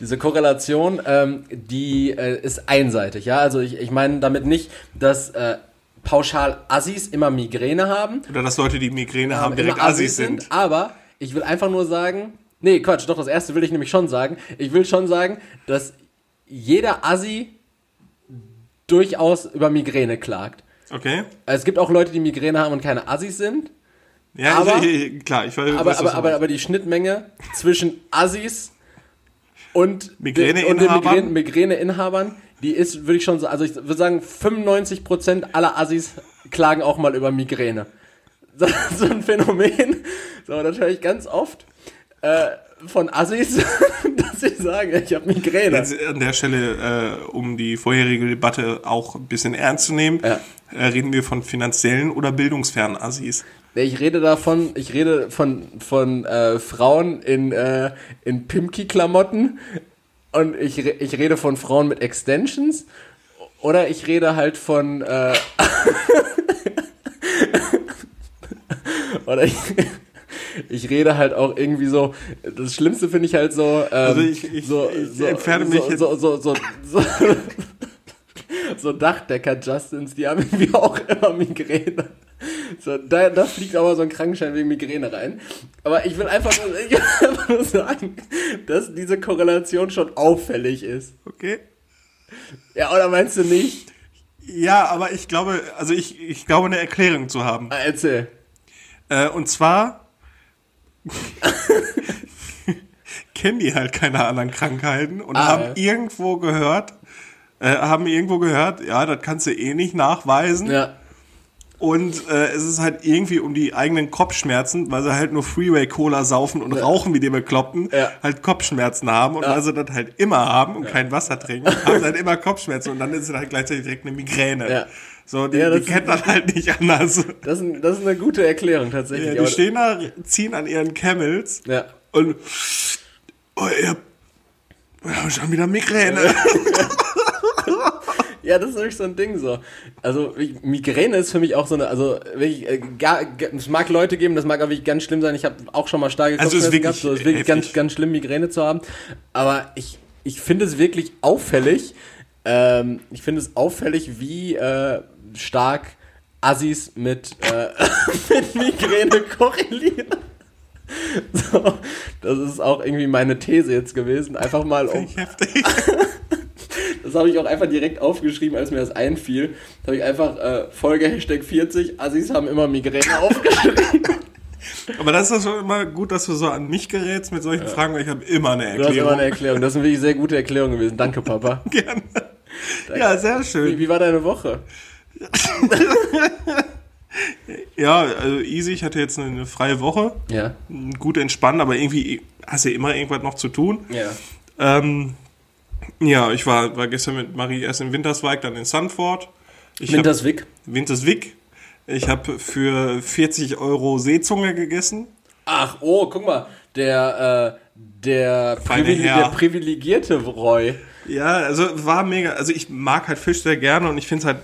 S2: Diese Korrelation, ähm, die äh, ist einseitig, ja. Also ich, ich meine damit nicht, dass äh, pauschal Assis immer Migräne haben,
S1: Oder dass Leute, die Migräne haben,
S2: immer
S1: direkt Assis sind.
S2: aber ich will einfach nur sagen, nee, Quatsch, doch, das erste will ich nämlich schon sagen. Ich will schon sagen, dass jeder Assi durchaus über Migräne klagt.
S1: Okay.
S2: Es gibt auch Leute, die Migräne haben und keine Assis sind.
S1: Ja,
S2: Aber-
S1: ich, ich, klar, ich weiß,
S2: Aber, aber, aber, aber die Schnittmenge zwischen Assis und
S1: Migräneinhabern?
S2: und den Migrän Migräneinhabern, die ist, würde ich schon sagen, also ich würde sagen, 95% aller Assis klagen auch mal über Migräne. Das ist so ein Phänomen, so, das höre ich ganz oft äh, von Assis, dass sie sagen, ich habe Migräne.
S1: Jetzt an der Stelle, äh, um die vorherige Debatte auch ein bisschen ernst zu nehmen,
S2: Ja.
S1: äh, reden wir von finanziellen oder bildungsfernen Assis.
S2: Ich rede davon, ich rede von, von äh, Frauen in, äh, in Pimki-Klamotten. Und ich, ich rede von Frauen mit Extensions. Oder ich rede halt von äh, oder ich, ich rede halt auch irgendwie so, das Schlimmste finde ich halt so, ähm,
S1: Also ich- ich-
S2: so,
S1: ich
S2: so,
S1: entferne mich
S2: so,
S1: jetzt-
S2: so, so, so, so, Dachdecker-Justins, die haben irgendwie auch immer Migräne. So, da, da fliegt aber so ein Krankenschein wegen Migräne rein. Aber ich will einfach nur, ich will einfach nur sagen, dass diese Korrelation schon auffällig ist.
S1: Okay.
S2: Ja, oder meinst du nicht?
S1: Ja, aber ich glaube, also ich, ich glaube, eine Erklärung zu haben.
S2: Ah, Erzähl.
S1: Äh, und zwar kennen die halt keine anderen Krankheiten und
S2: Ah,
S1: haben
S2: ja.
S1: irgendwo gehört, äh, haben irgendwo gehört, ja, das kannst du eh nicht nachweisen.
S2: Ja.
S1: Und äh, es ist halt irgendwie um die eigenen Kopfschmerzen, weil sie halt nur Freeway-Cola saufen und rauchen wie die Bekloppten,
S2: Ja.
S1: halt Kopfschmerzen haben. Und weil sie das halt immer haben und kein Wasser trinken, haben sie halt immer Kopfschmerzen und dann ist es halt gleichzeitig direkt eine Migräne.
S2: Ja.
S1: So, die,
S2: Ja, das
S1: die kennt man halt nicht anders.
S2: Das ist, das ist eine gute Erklärung tatsächlich.
S1: Ja, die stehen da, ziehen an ihren Camels
S2: ja.
S1: und oh, ihr habt schon wieder Migräne.
S2: Ja, das ist wirklich so ein Ding so. Also ich- Migräne ist für mich auch so eine, also wirklich, äh, gar, es mag Leute geben, das mag auch wirklich ganz schlimm sein. Ich habe auch schon mal starke
S1: Also
S2: Kopfschmerzen
S1: wirklich
S2: gehabt, so ist wirklich
S1: heftig.
S2: ganz, ganz schlimm Migräne zu haben. Aber ich, ich finde es wirklich auffällig. Ähm, ich finde es auffällig, wie äh, stark Assis mit, äh, mit Migräne korrelieren. So, das ist auch irgendwie meine These jetzt gewesen. Einfach mal um,
S1: Heftig.
S2: Das habe ich auch einfach direkt aufgeschrieben, als mir das einfiel. Da habe ich einfach äh, Folge Hashtag 40, Assis haben immer Migräne aufgeschrieben.
S1: Aber das ist schon immer gut, dass du so an mich gerätst mit solchen Fragen, weil ich habe immer eine
S2: Du hast immer
S1: Erklärung.
S2: eine Erklärung. Das ist eine wirklich sehr gute Erklärung gewesen. Danke, Papa.
S1: Gerne. Ja, sehr
S2: Wie,
S1: schön.
S2: wie war deine Woche?
S1: Ja, also easy. Ich hatte jetzt eine, eine freie Woche.
S2: Ja.
S1: Gut entspannt, aber irgendwie hast du ja immer irgendwas noch zu tun.
S2: Ja.
S1: Ähm, ja, ich war, war gestern mit Marie erst in Winterswijk, dann in Sanford. Ich hab-
S2: Winterswijk.
S1: Winterswijk. Ich habe für 40 Euro Seezunge gegessen.
S2: Ach, oh, guck mal. Der, äh, der, Privile der privilegierte Roy.
S1: Ja, also war mega. Also ich mag halt Fisch sehr gerne und ich finde es halt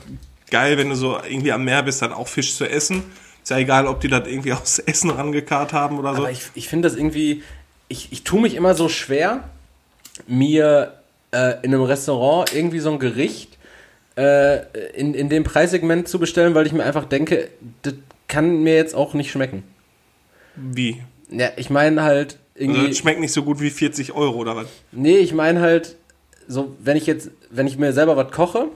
S1: geil, wenn du so irgendwie am Meer bist, dann auch Fisch zu essen. Ist ja egal, ob die das irgendwie aus Essen rangekarrt haben oder so.
S2: Aber ich, ich finde das irgendwie, ich, ich tue mich immer so schwer, mir äh, in einem Restaurant irgendwie so ein Gericht äh, in, in dem Preissegment zu bestellen, weil ich mir einfach denke, das kann mir jetzt auch nicht schmecken.
S1: Wie?
S2: Ja, ich meine halt
S1: Also
S2: irgendwie.
S1: das schmeckt nicht so gut wie 40 Euro oder was?
S2: Nee, ich meine halt, so, wenn ich jetzt, wenn ich mir selber was koche,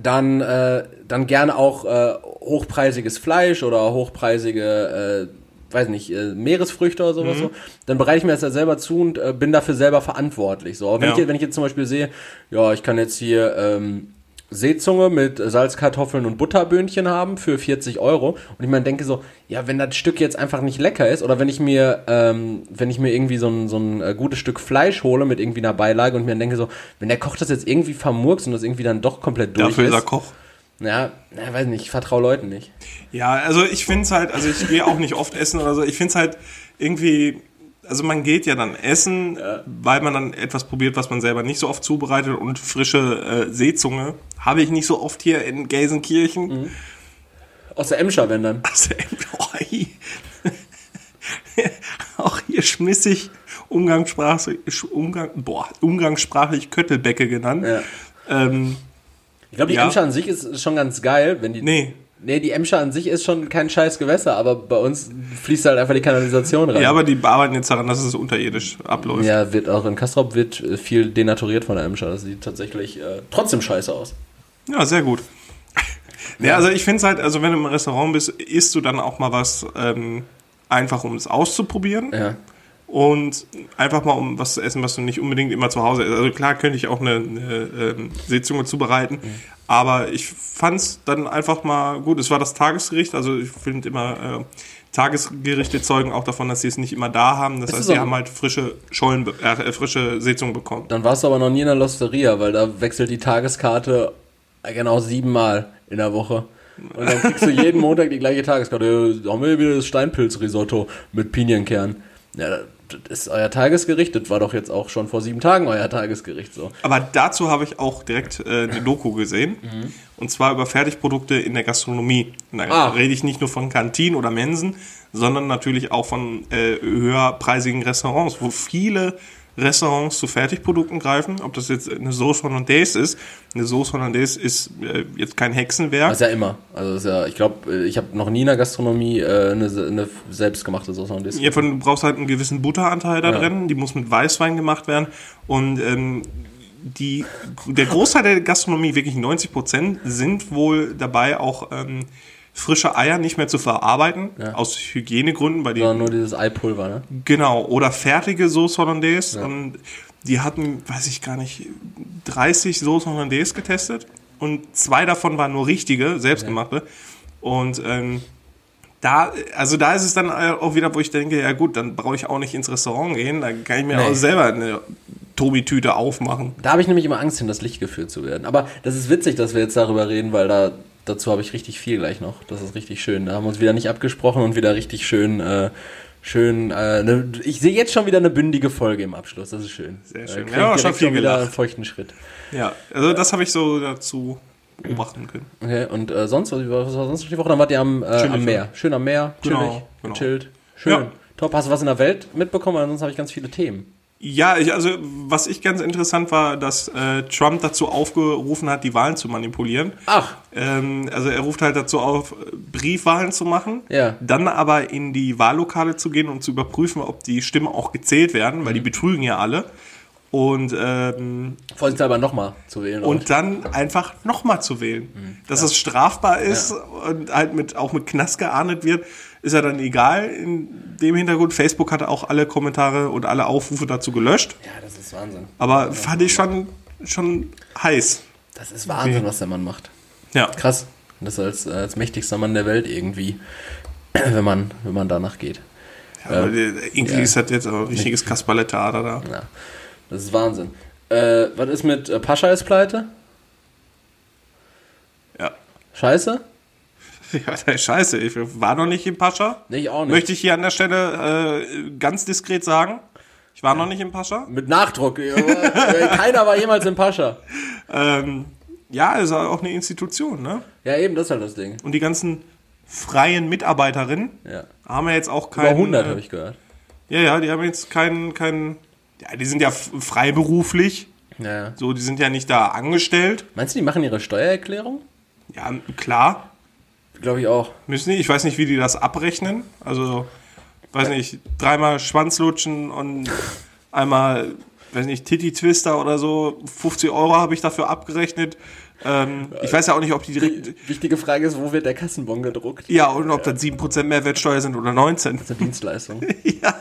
S2: dann, äh, dann gerne auch äh, hochpreisiges Fleisch oder hochpreisige, äh, weiß nicht, äh, Meeresfrüchte oder sowas. So. Dann bereite ich mir das ja selber zu und äh, bin dafür selber verantwortlich. So, aber wenn,
S1: Ja.
S2: ich, wenn ich jetzt zum Beispiel sehe, ja, ich kann jetzt hier ähm, Seezunge mit Salzkartoffeln und Butterböhnchen haben für 40 Euro. Und ich meine, denke so, ja, wenn das Stück jetzt einfach nicht lecker ist, oder wenn ich mir, ähm, wenn ich mir irgendwie so ein, so ein äh, gutes Stück Fleisch hole mit irgendwie einer Beilage und mir dann denke so, wenn der Koch das jetzt irgendwie vermurkst und das irgendwie dann doch komplett durch
S1: Dafür ist er
S2: ist.
S1: Koch.
S2: Ja, na, weiß nicht, ich vertraue Leuten nicht.
S1: Ja, also ich finde es halt, also ich gehe auch nicht oft essen oder so. Ich finde es halt irgendwie, also man geht ja dann essen, weil man dann etwas probiert, was man selber nicht so oft zubereitet und frische äh, Seezunge habe ich nicht so oft hier in Gelsenkirchen.
S2: Aus der Emscher, wenn dann.
S1: Also, oh, i. auch hier schmissig umgangssprachlich, Umgang, boah, umgangssprachlich Köttelbecke genannt.
S2: Ja.
S1: Ähm,
S2: Ich glaube, die
S1: Ja.
S2: Emscher an sich ist schon ganz geil, wenn die.
S1: nee,
S2: Nee, die Emscher an sich ist schon kein scheiß Gewässer, aber bei uns fließt halt einfach die Kanalisation rein.
S1: ja, aber die arbeiten jetzt daran, dass es unterirdisch abläuft.
S2: Ja, wird auch in Kastrop wird äh, viel denaturiert von der Emscher. Das sieht tatsächlich äh, trotzdem scheiße aus.
S1: Ja, sehr gut. Ja, also ich finde es halt, also wenn du im Restaurant bist, isst du dann auch mal was ähm, einfach, um es auszuprobieren.
S2: Ja.
S1: Und einfach mal um was zu essen, was du nicht unbedingt immer zu Hause isst. Also klar könnte ich auch eine, eine ähm, Seezunge zubereiten, aber ich fand es dann einfach mal gut. Es war das Tagesgericht, also ich finde immer, äh, Tagesgerichte zeugen auch davon, dass sie es nicht immer da haben. Das
S2: Ist
S1: heißt,
S2: es
S1: sie haben halt frische Schollen, be- äh, frische Seezungen bekommen.
S2: Dann warst du aber noch nie in der Losteria, weil da wechselt die Tageskarte äh, genau siebenmal in der Woche. Und dann kriegst du jeden Montag die gleiche Tageskarte. Da haben wir wieder das Steinpilzrisotto mit Pinienkern. Ja, ist euer Tagesgericht. Das war doch jetzt auch schon vor sieben Tagen euer Tagesgericht so.
S1: Aber dazu habe ich auch direkt äh, eine Doku gesehen. Und zwar über Fertigprodukte in der Gastronomie. Und da
S2: Ah.
S1: rede ich nicht nur von Kantinen oder Mensen, sondern natürlich auch von äh, höherpreisigen Restaurants, wo viele Restaurants zu Fertigprodukten greifen. Ob das jetzt eine Sauce Hollandaise ist. Eine Sauce Hollandaise ist äh, jetzt kein Hexenwerk.
S2: Das ist ja immer. Also ist ja, ich glaube, ich habe noch nie in der Gastronomie äh, eine, eine selbstgemachte Sauce Hollandaise.
S1: Ja, von, du brauchst halt einen gewissen Butteranteil da
S2: Ja.
S1: drin, die muss mit Weißwein gemacht werden und ähm, die, der Großteil der Gastronomie, wirklich 90 Prozent, sind wohl dabei, auch ähm, frische Eier nicht mehr zu verarbeiten, aus Hygienegründen, weil die
S2: Sondern nur dieses Eipulver, ne?
S1: Genau, oder fertige Sauce Hollandaise. Und die hatten, weiß ich gar nicht, 30 Sauce Hollandaise getestet. Und zwei davon waren nur richtige, selbstgemachte. Und ähm, da, also da ist es dann auch wieder, wo ich denke, ja gut, dann brauche ich auch nicht ins Restaurant gehen. Da kann ich mir
S2: Nee.
S1: auch selber eine Tobi-Tüte aufmachen.
S2: Da habe ich nämlich immer Angst, in das Licht geführt zu werden. Aber das ist witzig, dass wir jetzt darüber reden, weil da dazu habe ich richtig viel gleich noch. Das ist richtig schön. Da haben wir uns wieder nicht abgesprochen und wieder richtig schön, äh, schön. Äh, ne, ich sehe jetzt schon wieder eine bündige Folge im Abschluss. Das ist schön.
S1: Sehr schön.
S2: Äh,
S1: Ja, schon viel
S2: wieder einen feuchten Schritt.
S1: Ja, also das habe ich so dazu beobachten können.
S2: Okay, und äh, sonst, was war sonst noch die Woche? Dann wart ihr am, äh, am Meer. Schön am Meer, chillig,
S1: Genau, genau.
S2: gechillt. Schön.
S1: Ja.
S2: Top. Hast du was in der Welt mitbekommen? Ansonsten habe ich ganz viele Themen.
S1: Ja, ich, also was ich ganz interessant war, dass äh, Trump dazu aufgerufen hat, die Wahlen zu manipulieren.
S2: Ach,
S1: Ähm, also er ruft halt dazu auf, Briefwahlen zu machen,
S2: Ja.
S1: dann aber in die Wahllokale zu gehen und zu überprüfen, ob die Stimmen auch gezählt werden, weil die betrügen ja alle. Und, ähm,
S2: Vorsichtshalber nochmal zu wählen.
S1: und dann einfach nochmal zu wählen. Dass es strafbar ist und halt mit, auch mit Knast geahndet wird, ist ja dann egal. In dem Hintergrund, Facebook hatte auch alle Kommentare und alle Aufrufe dazu gelöscht.
S2: ja, das ist Wahnsinn.
S1: Aber fand ich schon, schon heiß.
S2: Das ist Wahnsinn, was der Mann macht.
S1: Ja.
S2: Krass. Das als, als mächtigster Mann der Welt irgendwie, wenn man, wenn man danach geht.
S1: Aber der Inkli
S2: ja.
S1: ist halt jetzt auch ein richtiges Kasperle-Theater da.
S2: Ja, das ist Wahnsinn. Äh, was ist mit äh, Pascha ist pleite?
S1: Ja.
S2: Scheiße?
S1: Ja, scheiße. Ich war noch nicht im Pascha.
S2: Nee, ich auch nicht.
S1: Möchte ich hier an der Stelle äh, ganz diskret sagen. Ich war noch nicht im Pascha.
S2: Mit Nachdruck. Äh, Keiner war jemals im Pascha.
S1: Ähm, ja, ist auch eine Institution, ne?
S2: Ja, eben, das ist halt das Ding.
S1: Und die ganzen freien Mitarbeiterinnen
S2: Ja.
S1: haben ja jetzt auch
S2: Über
S1: keinen.
S2: 100
S1: äh,
S2: habe ich gehört.
S1: Ja, ja, die haben jetzt keinen, keinen. Ja, die sind ja freiberuflich.
S2: Ja, ja.
S1: So, die sind ja nicht da angestellt.
S2: Meinst du, die machen ihre Steuererklärung?
S1: Ja, klar.
S2: Glaube ich auch.
S1: Müssen die. Ich weiß nicht, wie die das abrechnen. Also, weiß nicht, dreimal Schwanzlutschen und einmal, weiß nicht, Titty-Twister oder so. 50 Euro habe ich dafür abgerechnet. Ähm, ich weiß ja auch nicht, ob die direkt.
S2: Die wichtige Frage ist, wo wird der Kassenbon gedruckt?
S1: Ja, und ob das 7% Mehrwertsteuer sind oder 19.
S2: Das ist eine Dienstleistung.
S1: ja.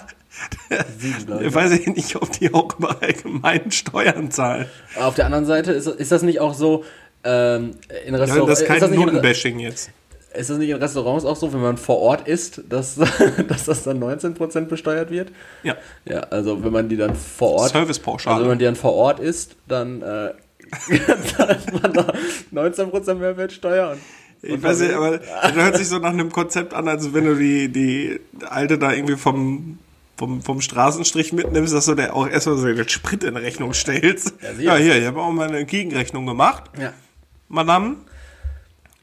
S1: Ich
S2: ich.
S1: weiß ja nicht, ob die auch über allgemeinen Steuern zahlen.
S2: Aber Auf der anderen Seite ist, ist das nicht auch so, ähm, in
S1: Ja,
S2: Restaurants.
S1: das ist kein
S2: das nicht in,
S1: Notenbashing jetzt.
S2: Ist das nicht in Restaurants auch so, wenn man vor Ort isst, dass, dass das dann 19% besteuert wird?
S1: Ja.
S2: Ja, also wenn man die dann vor Ort.
S1: Servicepauschale.
S2: Also wenn man die dann vor Ort isst, dann äh, zahlt man da 19% Mehrwertsteuer und
S1: Ich weiß nicht, aber das hört sich so nach einem Konzept an, als wenn du die, die Alte da irgendwie vom, vom, vom Straßenstrich mitnimmst, dass du der auch erstmal so den Sprit in Rechnung stellst.
S2: Ja,
S1: Ja, hier, ich habe auch mal eine Gegenrechnung gemacht.
S2: ja.
S1: Madame,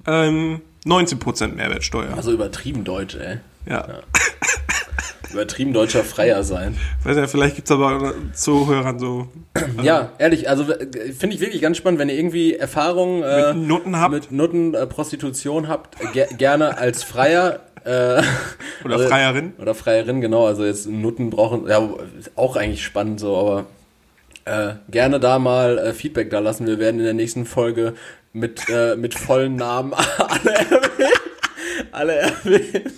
S1: ähm, 19% Mehrwertsteuer.
S2: Also übertrieben deutsch, ey.
S1: Ja.
S2: Übertrieben deutscher Freier sein.
S1: Weiß ja, vielleicht gibt's aber Zuhörern so
S2: Ja, ehrlich, also äh, finde ich wirklich ganz spannend, wenn ihr irgendwie Erfahrungen äh,
S1: mit Nutten habt
S2: mit Nutten, äh, Prostitution habt, ge gerne als Freier. Äh,
S1: oder
S2: also-
S1: Freierin.
S2: Oder Freierin, genau. Also jetzt Nutten brauchen, ja, ist auch eigentlich spannend so, aber äh, gerne da mal äh, Feedback da lassen. Wir werden in der nächsten Folge mit, äh, mit vollen Namen alle erwähnen. alle erwähnen.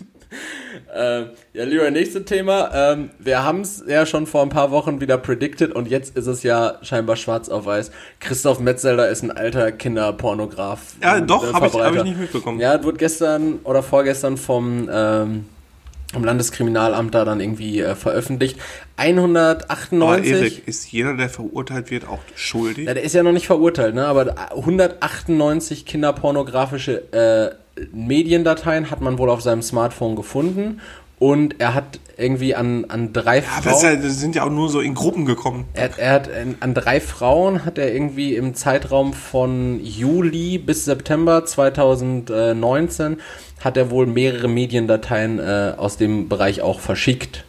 S2: Äh, ja, lieber nächstes Thema. Ähm, wir haben es ja schon vor ein paar Wochen wieder predicted und jetzt ist es ja scheinbar schwarz auf weiß. Christoph Metzelder ist ein alter Kinderpornograf.
S1: Ja, doch,
S2: äh,
S1: habe ich, hab ich nicht mitbekommen.
S2: Ja, wurde gestern oder vorgestern vom, ähm, vom Landeskriminalamt da dann irgendwie äh, veröffentlicht.
S1: Aber
S2: 198.
S1: Erik, ist jeder, der verurteilt wird, auch schuldig?
S2: Ja, der ist ja noch nicht verurteilt, ne? Aber 198 kinderpornografische äh, Mediendateien hat man wohl auf seinem Smartphone gefunden. Und er hat irgendwie an, an drei
S1: Ja, aber das,
S2: Frauen.
S1: ja, das sind ja auch nur so in Gruppen gekommen.
S2: Er, hat- er hat an, drei Frauen hat er irgendwie im Zeitraum von Juli bis September 2019 hat er wohl mehrere Mediendateien äh, aus dem Bereich auch verschickt.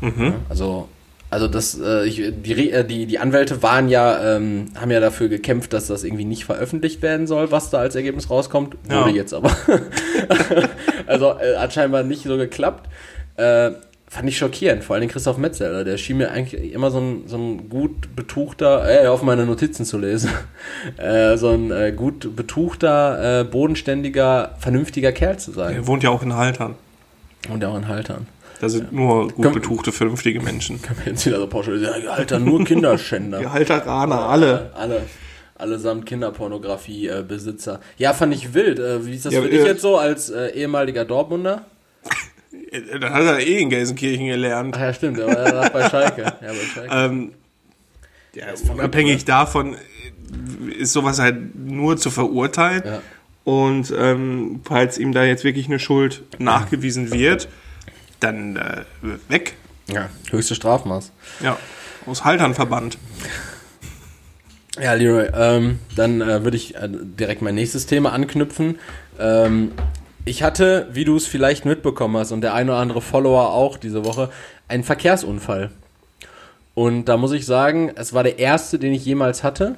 S2: Ja, also also das äh, die, äh, die die Anwälte waren ja ähm, haben ja dafür gekämpft, dass das irgendwie nicht veröffentlicht werden soll, was da als Ergebnis rauskommt.
S1: Ja.
S2: Wurde jetzt aber. also äh, hat scheinbar nicht so geklappt. Äh, fand ich schockierend, vor allem Christoph Metzeler, der schien mir eigentlich immer so ein, so ein gut betuchter, äh, auf meine Notizen zu lesen, äh, so ein äh, gut betuchter, äh, bodenständiger, vernünftiger Kerl zu sein.
S1: Er wohnt ja auch in Haltern.
S2: Und auch in Haltern.
S1: Da sind nur gut
S2: Komm.
S1: betuchte, vernünftige Menschen.
S2: Kann man jetzt wieder so pauschalisieren, ja, Halter, nur Kinderschänder.
S1: Die Halteraner, alle.
S2: Alle. Allesamt Kinderpornografie-Besitzer. ja, fand ich wild. Äh, wie ist das
S1: Ja,
S2: für dich
S1: äh,
S2: jetzt so als äh, ehemaliger Dortmunder?
S1: Das hat er eh in Gelsenkirchen gelernt.
S2: Ach ja, stimmt, er war bei Schalke. Ja, bei Schalke.
S1: Ähm, ja, unabhängig davon äh, ist sowas halt nur zu verurteilen.
S2: Ja.
S1: Und ähm, falls ihm da jetzt wirklich eine Schuld nachgewiesen wird, dann äh, weg.
S2: ja, höchste Strafmaß.
S1: Ja, aus Haltern verbannt.
S2: Ja, Leroy, ähm, dann äh, würde ich äh, direkt mein nächstes Thema anknüpfen. Ähm, ich hatte, wie du es vielleicht mitbekommen hast und der ein oder andere Follower auch diese Woche, einen Verkehrsunfall. Und da muss ich sagen, es war der erste, den ich jemals hatte.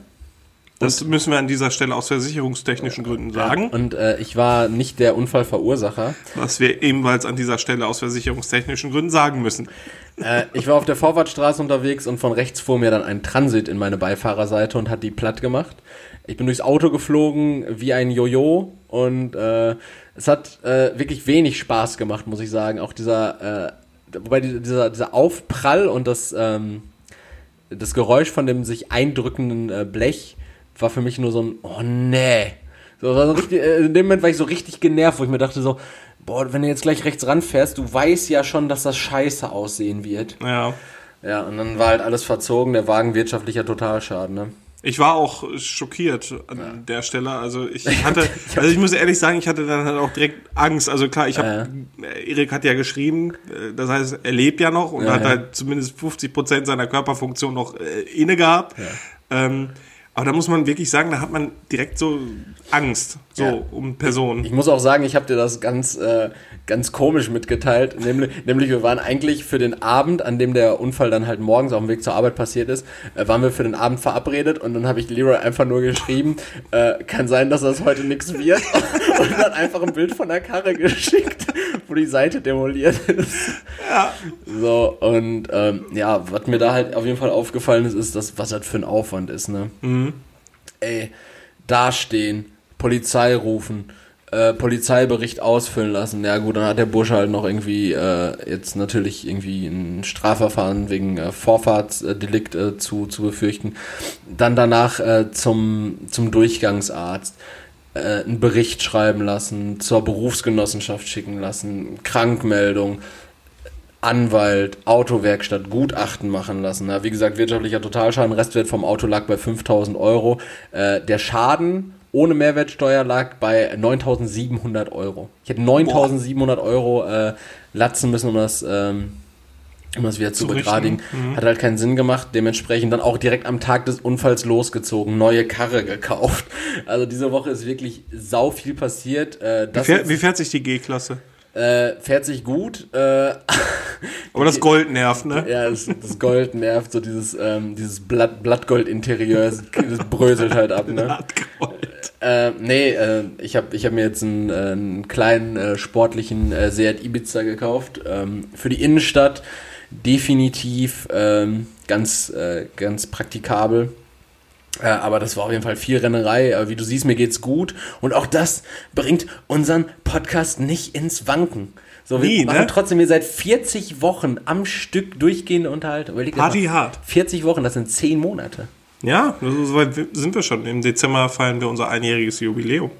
S1: Das müssen wir an dieser Stelle aus versicherungstechnischen Gründen sagen.
S2: Und äh, ich war nicht der Unfallverursacher.
S1: Was wir ebenfalls an dieser Stelle aus versicherungstechnischen Gründen sagen müssen.
S2: Äh, ich war auf der Vorfahrtstraße unterwegs und von rechts fuhr mir dann ein Transit in meine Beifahrerseite und hat die platt gemacht. Ich bin durchs Auto geflogen wie ein Jojo und äh, es hat äh, wirklich wenig Spaß gemacht, muss ich sagen. Auch dieser, äh, wobei dieser, dieser Aufprall und das, ähm, das Geräusch von dem sich eindrückenden äh, Blech war für mich nur so ein, oh nee. So, war so richtig, äh, in dem Moment war ich so richtig genervt, wo ich mir dachte so, boah, wenn du jetzt gleich rechts ranfährst, du weißt ja schon, dass das scheiße aussehen wird.
S1: Ja.
S2: Ja, und dann war halt alles verzogen, der Wagen wirtschaftlicher Totalschaden, ne?
S1: Ich war auch schockiert an ja. der Stelle. Also ich hatte, also ich muss ehrlich sagen, ich hatte dann halt auch direkt Angst. Also klar, ich habe, ja. Erik hat ja geschrieben, äh, das heißt, er lebt ja noch und ja, hat halt zumindest 50 Prozent seiner Körperfunktion noch äh, inne gehabt. Ähm, aber da muss man wirklich sagen, da hat man direkt so Angst, so ja. um Personen.
S2: Ich muss auch sagen, ich habe dir das ganz, äh, ganz komisch mitgeteilt. Nämlich, nämlich, wir waren eigentlich für den Abend, an dem der Unfall dann halt morgens auf dem Weg zur Arbeit passiert ist, äh, waren wir für den Abend verabredet und dann habe ich Leroy einfach nur geschrieben, äh, kann sein, dass das heute nichts wird. und dann einfach ein Bild von der Karre geschickt, wo die Seite demoliert ist. Ja. So, und ähm, ja, was mir da halt auf jeden Fall aufgefallen ist, ist, dass, was das für ein Aufwand ist, ne? Mhm. Ey, dastehen, Polizei rufen, äh, Polizeibericht ausfüllen lassen. Ja gut, dann hat der Bursche halt noch irgendwie äh, jetzt natürlich irgendwie ein Strafverfahren wegen äh, Vorfahrtsdelikt äh, zu, zu befürchten. Dann danach äh, zum, zum Durchgangsarzt äh, einen Bericht schreiben lassen, zur Berufsgenossenschaft schicken lassen, Krankmeldung, Anwalt, Autowerkstatt, Gutachten machen lassen. Ja, wie gesagt, wirtschaftlicher Totalschaden, Restwert vom Auto lag bei 5000 Euro. Äh, der Schaden ohne Mehrwertsteuer lag bei 9700 Euro. Ich hätte 9700 Euro äh, latzen müssen, um das, ähm, um das wieder zu, zu begradigen. Mhm. Hat halt keinen Sinn gemacht. Dementsprechend dann auch direkt am Tag des Unfalls losgezogen, neue Karre gekauft. Also diese Woche ist wirklich sau viel passiert.
S1: Äh, wie, fährt, wie fährt sich die G-Klasse?
S2: Äh, fährt sich gut. Äh,
S1: Aber das Gold nervt, ne?
S2: Ja, das, das Gold nervt, so dieses, ähm, dieses Blatt, Blattgold-Interieur, das, das bröselt halt ab, ne? Blattgold. Äh, nee, äh, ich habe ich hab mir jetzt einen, äh, einen kleinen äh, sportlichen äh, Seat Ibiza gekauft. Ähm, für die Innenstadt definitiv ähm, ganz, äh, ganz praktikabel. Äh, aber das war auf jeden Fall viel Rennerei. Aber wie du siehst, mir geht's gut. Und auch das bringt unseren Podcast nicht ins Wanken. So, wir Nie, machen ne? trotzdem hier seit 40 Wochen am Stück durchgehende Unterhaltung.
S1: Party hart.
S2: 40 Wochen, das sind 10 Monate.
S1: Ja, so weit sind wir schon. Im Dezember feiern wir unser einjähriges Jubiläum.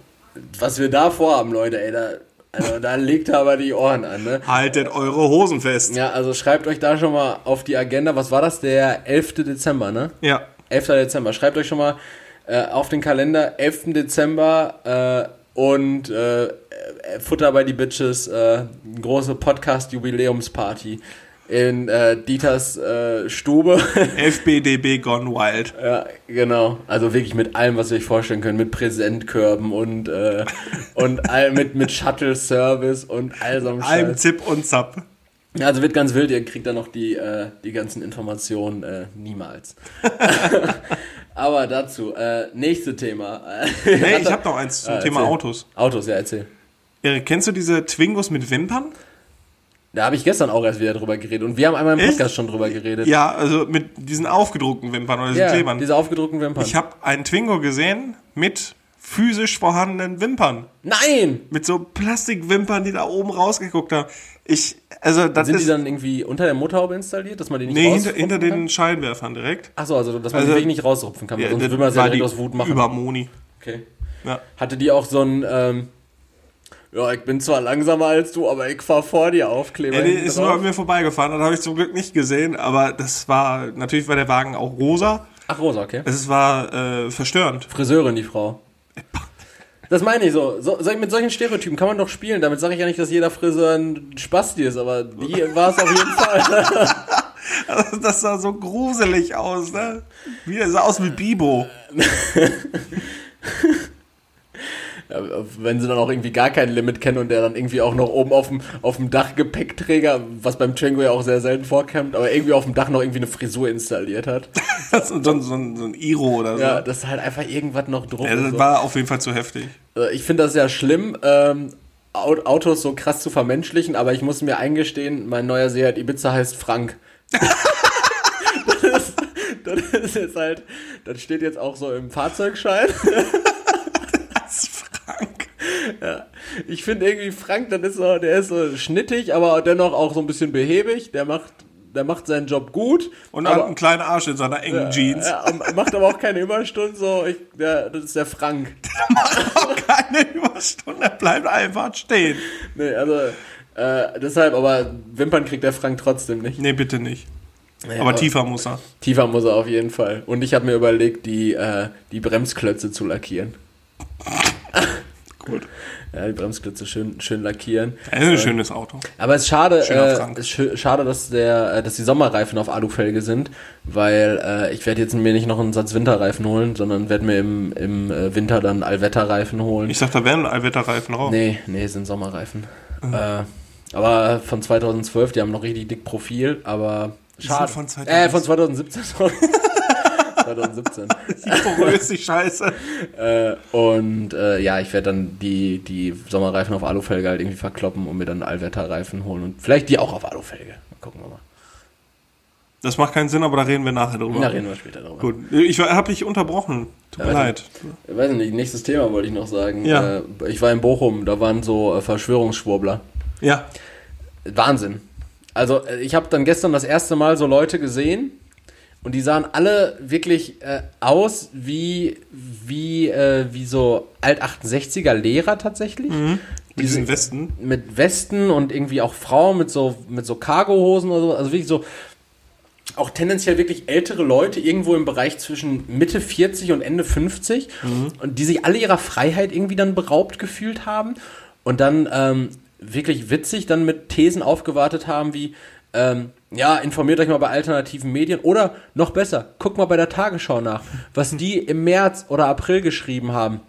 S2: Was wir da vorhaben, Leute, ey, da, also, da legt aber die Ohren an, ne?
S1: Haltet eure Hosen fest.
S2: Ja, also schreibt euch da schon mal auf die Agenda. Was war das? Der 11. Dezember, ne?
S1: Ja.
S2: 11. Dezember. Schreibt euch schon mal äh, auf den Kalender 11. Dezember äh, und äh, Futter bei die Bitches, äh, große Podcast-Jubiläumsparty in äh, Dieters äh, Stube.
S1: FBDB Gone Wild.
S2: Ja, genau. Also wirklich mit allem, was ihr euch vorstellen könnt, mit Präsentkörben und, und all, mit, mit Shuttle-Service und all so einem
S1: Allem Zip und Zap.
S2: Ja, also wird ganz wild, ihr kriegt dann noch die, äh, die ganzen Informationen äh, niemals. Aber dazu, äh, nächste Thema.
S1: nee, ich habe noch eins zum ah, Thema Autos.
S2: Autos, ja, erzähl.
S1: Erik, kennst du diese Twingos mit Wimpern?
S2: Da habe ich gestern auch erst wieder drüber geredet. Und wir haben einmal im Podcast Echt? schon drüber geredet.
S1: Ja, also mit diesen aufgedruckten Wimpern oder diesen
S2: ja,
S1: Klebern.
S2: diese aufgedruckten Wimpern.
S1: Ich habe einen Twingo gesehen mit physisch vorhandenen Wimpern.
S2: Nein!
S1: Mit so Plastikwimpern, die da oben rausgeguckt haben. Ich, also das
S2: Sind
S1: ist,
S2: die dann irgendwie unter der Motorhaube installiert, dass man die nicht
S1: Nee, hinter, hinter den Scheinwerfern direkt.
S2: Achso, also dass man also, die wirklich nicht rausrupfen kann, ja, sonst will man das ja direkt aus Wut machen.
S1: Über Moni.
S2: Okay. Ja. Hatte die auch so ein, ähm, ja, ich bin zwar langsamer als du, aber ich fahr vor dir Aufkleber.
S1: Ja, der ist nur an mir vorbeigefahren, das habe ich zum Glück nicht gesehen, aber das war, natürlich war der Wagen auch rosa.
S2: Ach, rosa, okay.
S1: Es war äh, verstörend.
S2: Friseurin, die Frau. Das meine ich so. so. Mit solchen Stereotypen kann man doch spielen. Damit sage ich ja nicht, dass jeder Friseur ein Spasti ist, aber die war es auf jeden Fall.
S1: Also das sah so gruselig aus, ne? Wie, das sah aus wie Bibo.
S2: Ja, wenn sie dann auch irgendwie gar kein Limit kennen und der dann irgendwie auch noch oben auf dem, auf dem Dach Gepäckträger, was beim Django ja auch sehr selten vorkommt, aber irgendwie auf dem Dach noch irgendwie eine Frisur installiert hat.
S1: so, so, so, ein- so ein Iro oder so.
S2: Ja, das ist halt einfach irgendwas noch drauf.
S1: Ja, das
S2: so.
S1: war auf jeden Fall zu heftig.
S2: Äh, Ich finde das ja schlimm, ähm, Au- Autos so krass zu vermenschlichen, aber ich muss mir eingestehen, mein neuer Seat Ibiza heißt Frank. das, ist, das ist jetzt halt, das steht jetzt auch so im Fahrzeugschein.
S1: Das ist Frank.
S2: Ich finde irgendwie Frank, das ist so, der ist so schnittig, aber dennoch auch so ein bisschen behäbig. Der macht, der macht seinen Job gut.
S1: Und hat
S2: aber,
S1: einen kleinen Arsch in seiner engen Jeans.
S2: ja, macht aber auch keine Überstunden, so, ich, der, das ist der Frank.
S1: Auch keine Überstunde, er bleibt einfach stehen.
S2: Nee, also, äh, deshalb, aber Wimpern kriegt der Frank trotzdem nicht.
S1: Nee, bitte nicht.
S2: Nee,
S1: Aber tiefer muss er.
S2: Tiefer muss er auf jeden Fall. Und ich habe mir überlegt, die, äh, die Bremsklötze zu lackieren.
S1: Gut.
S2: Ja, die Bremsklötze schön, schön lackieren.
S1: Ist ein schönes Auto.
S2: Aber es ist schade, äh, schö- schade, dass der, äh, dass die Sommerreifen auf Alufelge sind, weil äh, ich werde jetzt mir nicht noch einen Satz Winterreifen holen, sondern werde mir im, im äh, Winter dann Allwetterreifen holen.
S1: Ich sag, da wären Allwetterreifen drauf.
S2: nee, nee, sind Sommerreifen.
S1: Mhm.
S2: Äh, aber von 2012, die haben noch richtig dick Profil, aber schade.
S1: von
S2: äh, von 2017, sorry. 2017.
S1: Die porös, die Scheiße.
S2: Äh, und äh, ja, ich werde dann die, die Sommerreifen auf Alufelge halt irgendwie verkloppen und mir dann Allwetterreifen holen und vielleicht die auch auf Alufelge. Gucken wir mal.
S1: Das macht keinen Sinn, aber da reden wir nachher drüber.
S2: Da reden wir später drüber.
S1: Gut. Ich habe dich unterbrochen. Tut mir
S2: Ja,
S1: leid.
S2: Ich weiß nicht, nächstes Thema wollte ich noch sagen.
S1: Ja.
S2: Äh, ich war in Bochum, da waren so äh, Verschwörungsschwurbler.
S1: Ja.
S2: Wahnsinn. Also ich habe dann gestern das erste Mal so Leute gesehen und die sahen alle wirklich äh, aus wie wie äh, wie so alt 68er Lehrer tatsächlich.
S1: Mit
S2: Die
S1: diesen
S2: sind-
S1: Westen.
S2: mit Westen und irgendwie auch Frauen mit so mit so Cargohosen oder so, also wirklich so auch tendenziell wirklich ältere Leute irgendwo im Bereich zwischen Mitte 40 und Ende 50 und die sich alle ihrer Freiheit irgendwie dann beraubt gefühlt haben. Und dann ähm, wirklich witzig dann mit Thesen aufgewartet haben wie ähm, ja, informiert euch mal bei alternativen Medien oder noch besser, guckt mal bei der Tagesschau nach, was die im März oder April geschrieben haben.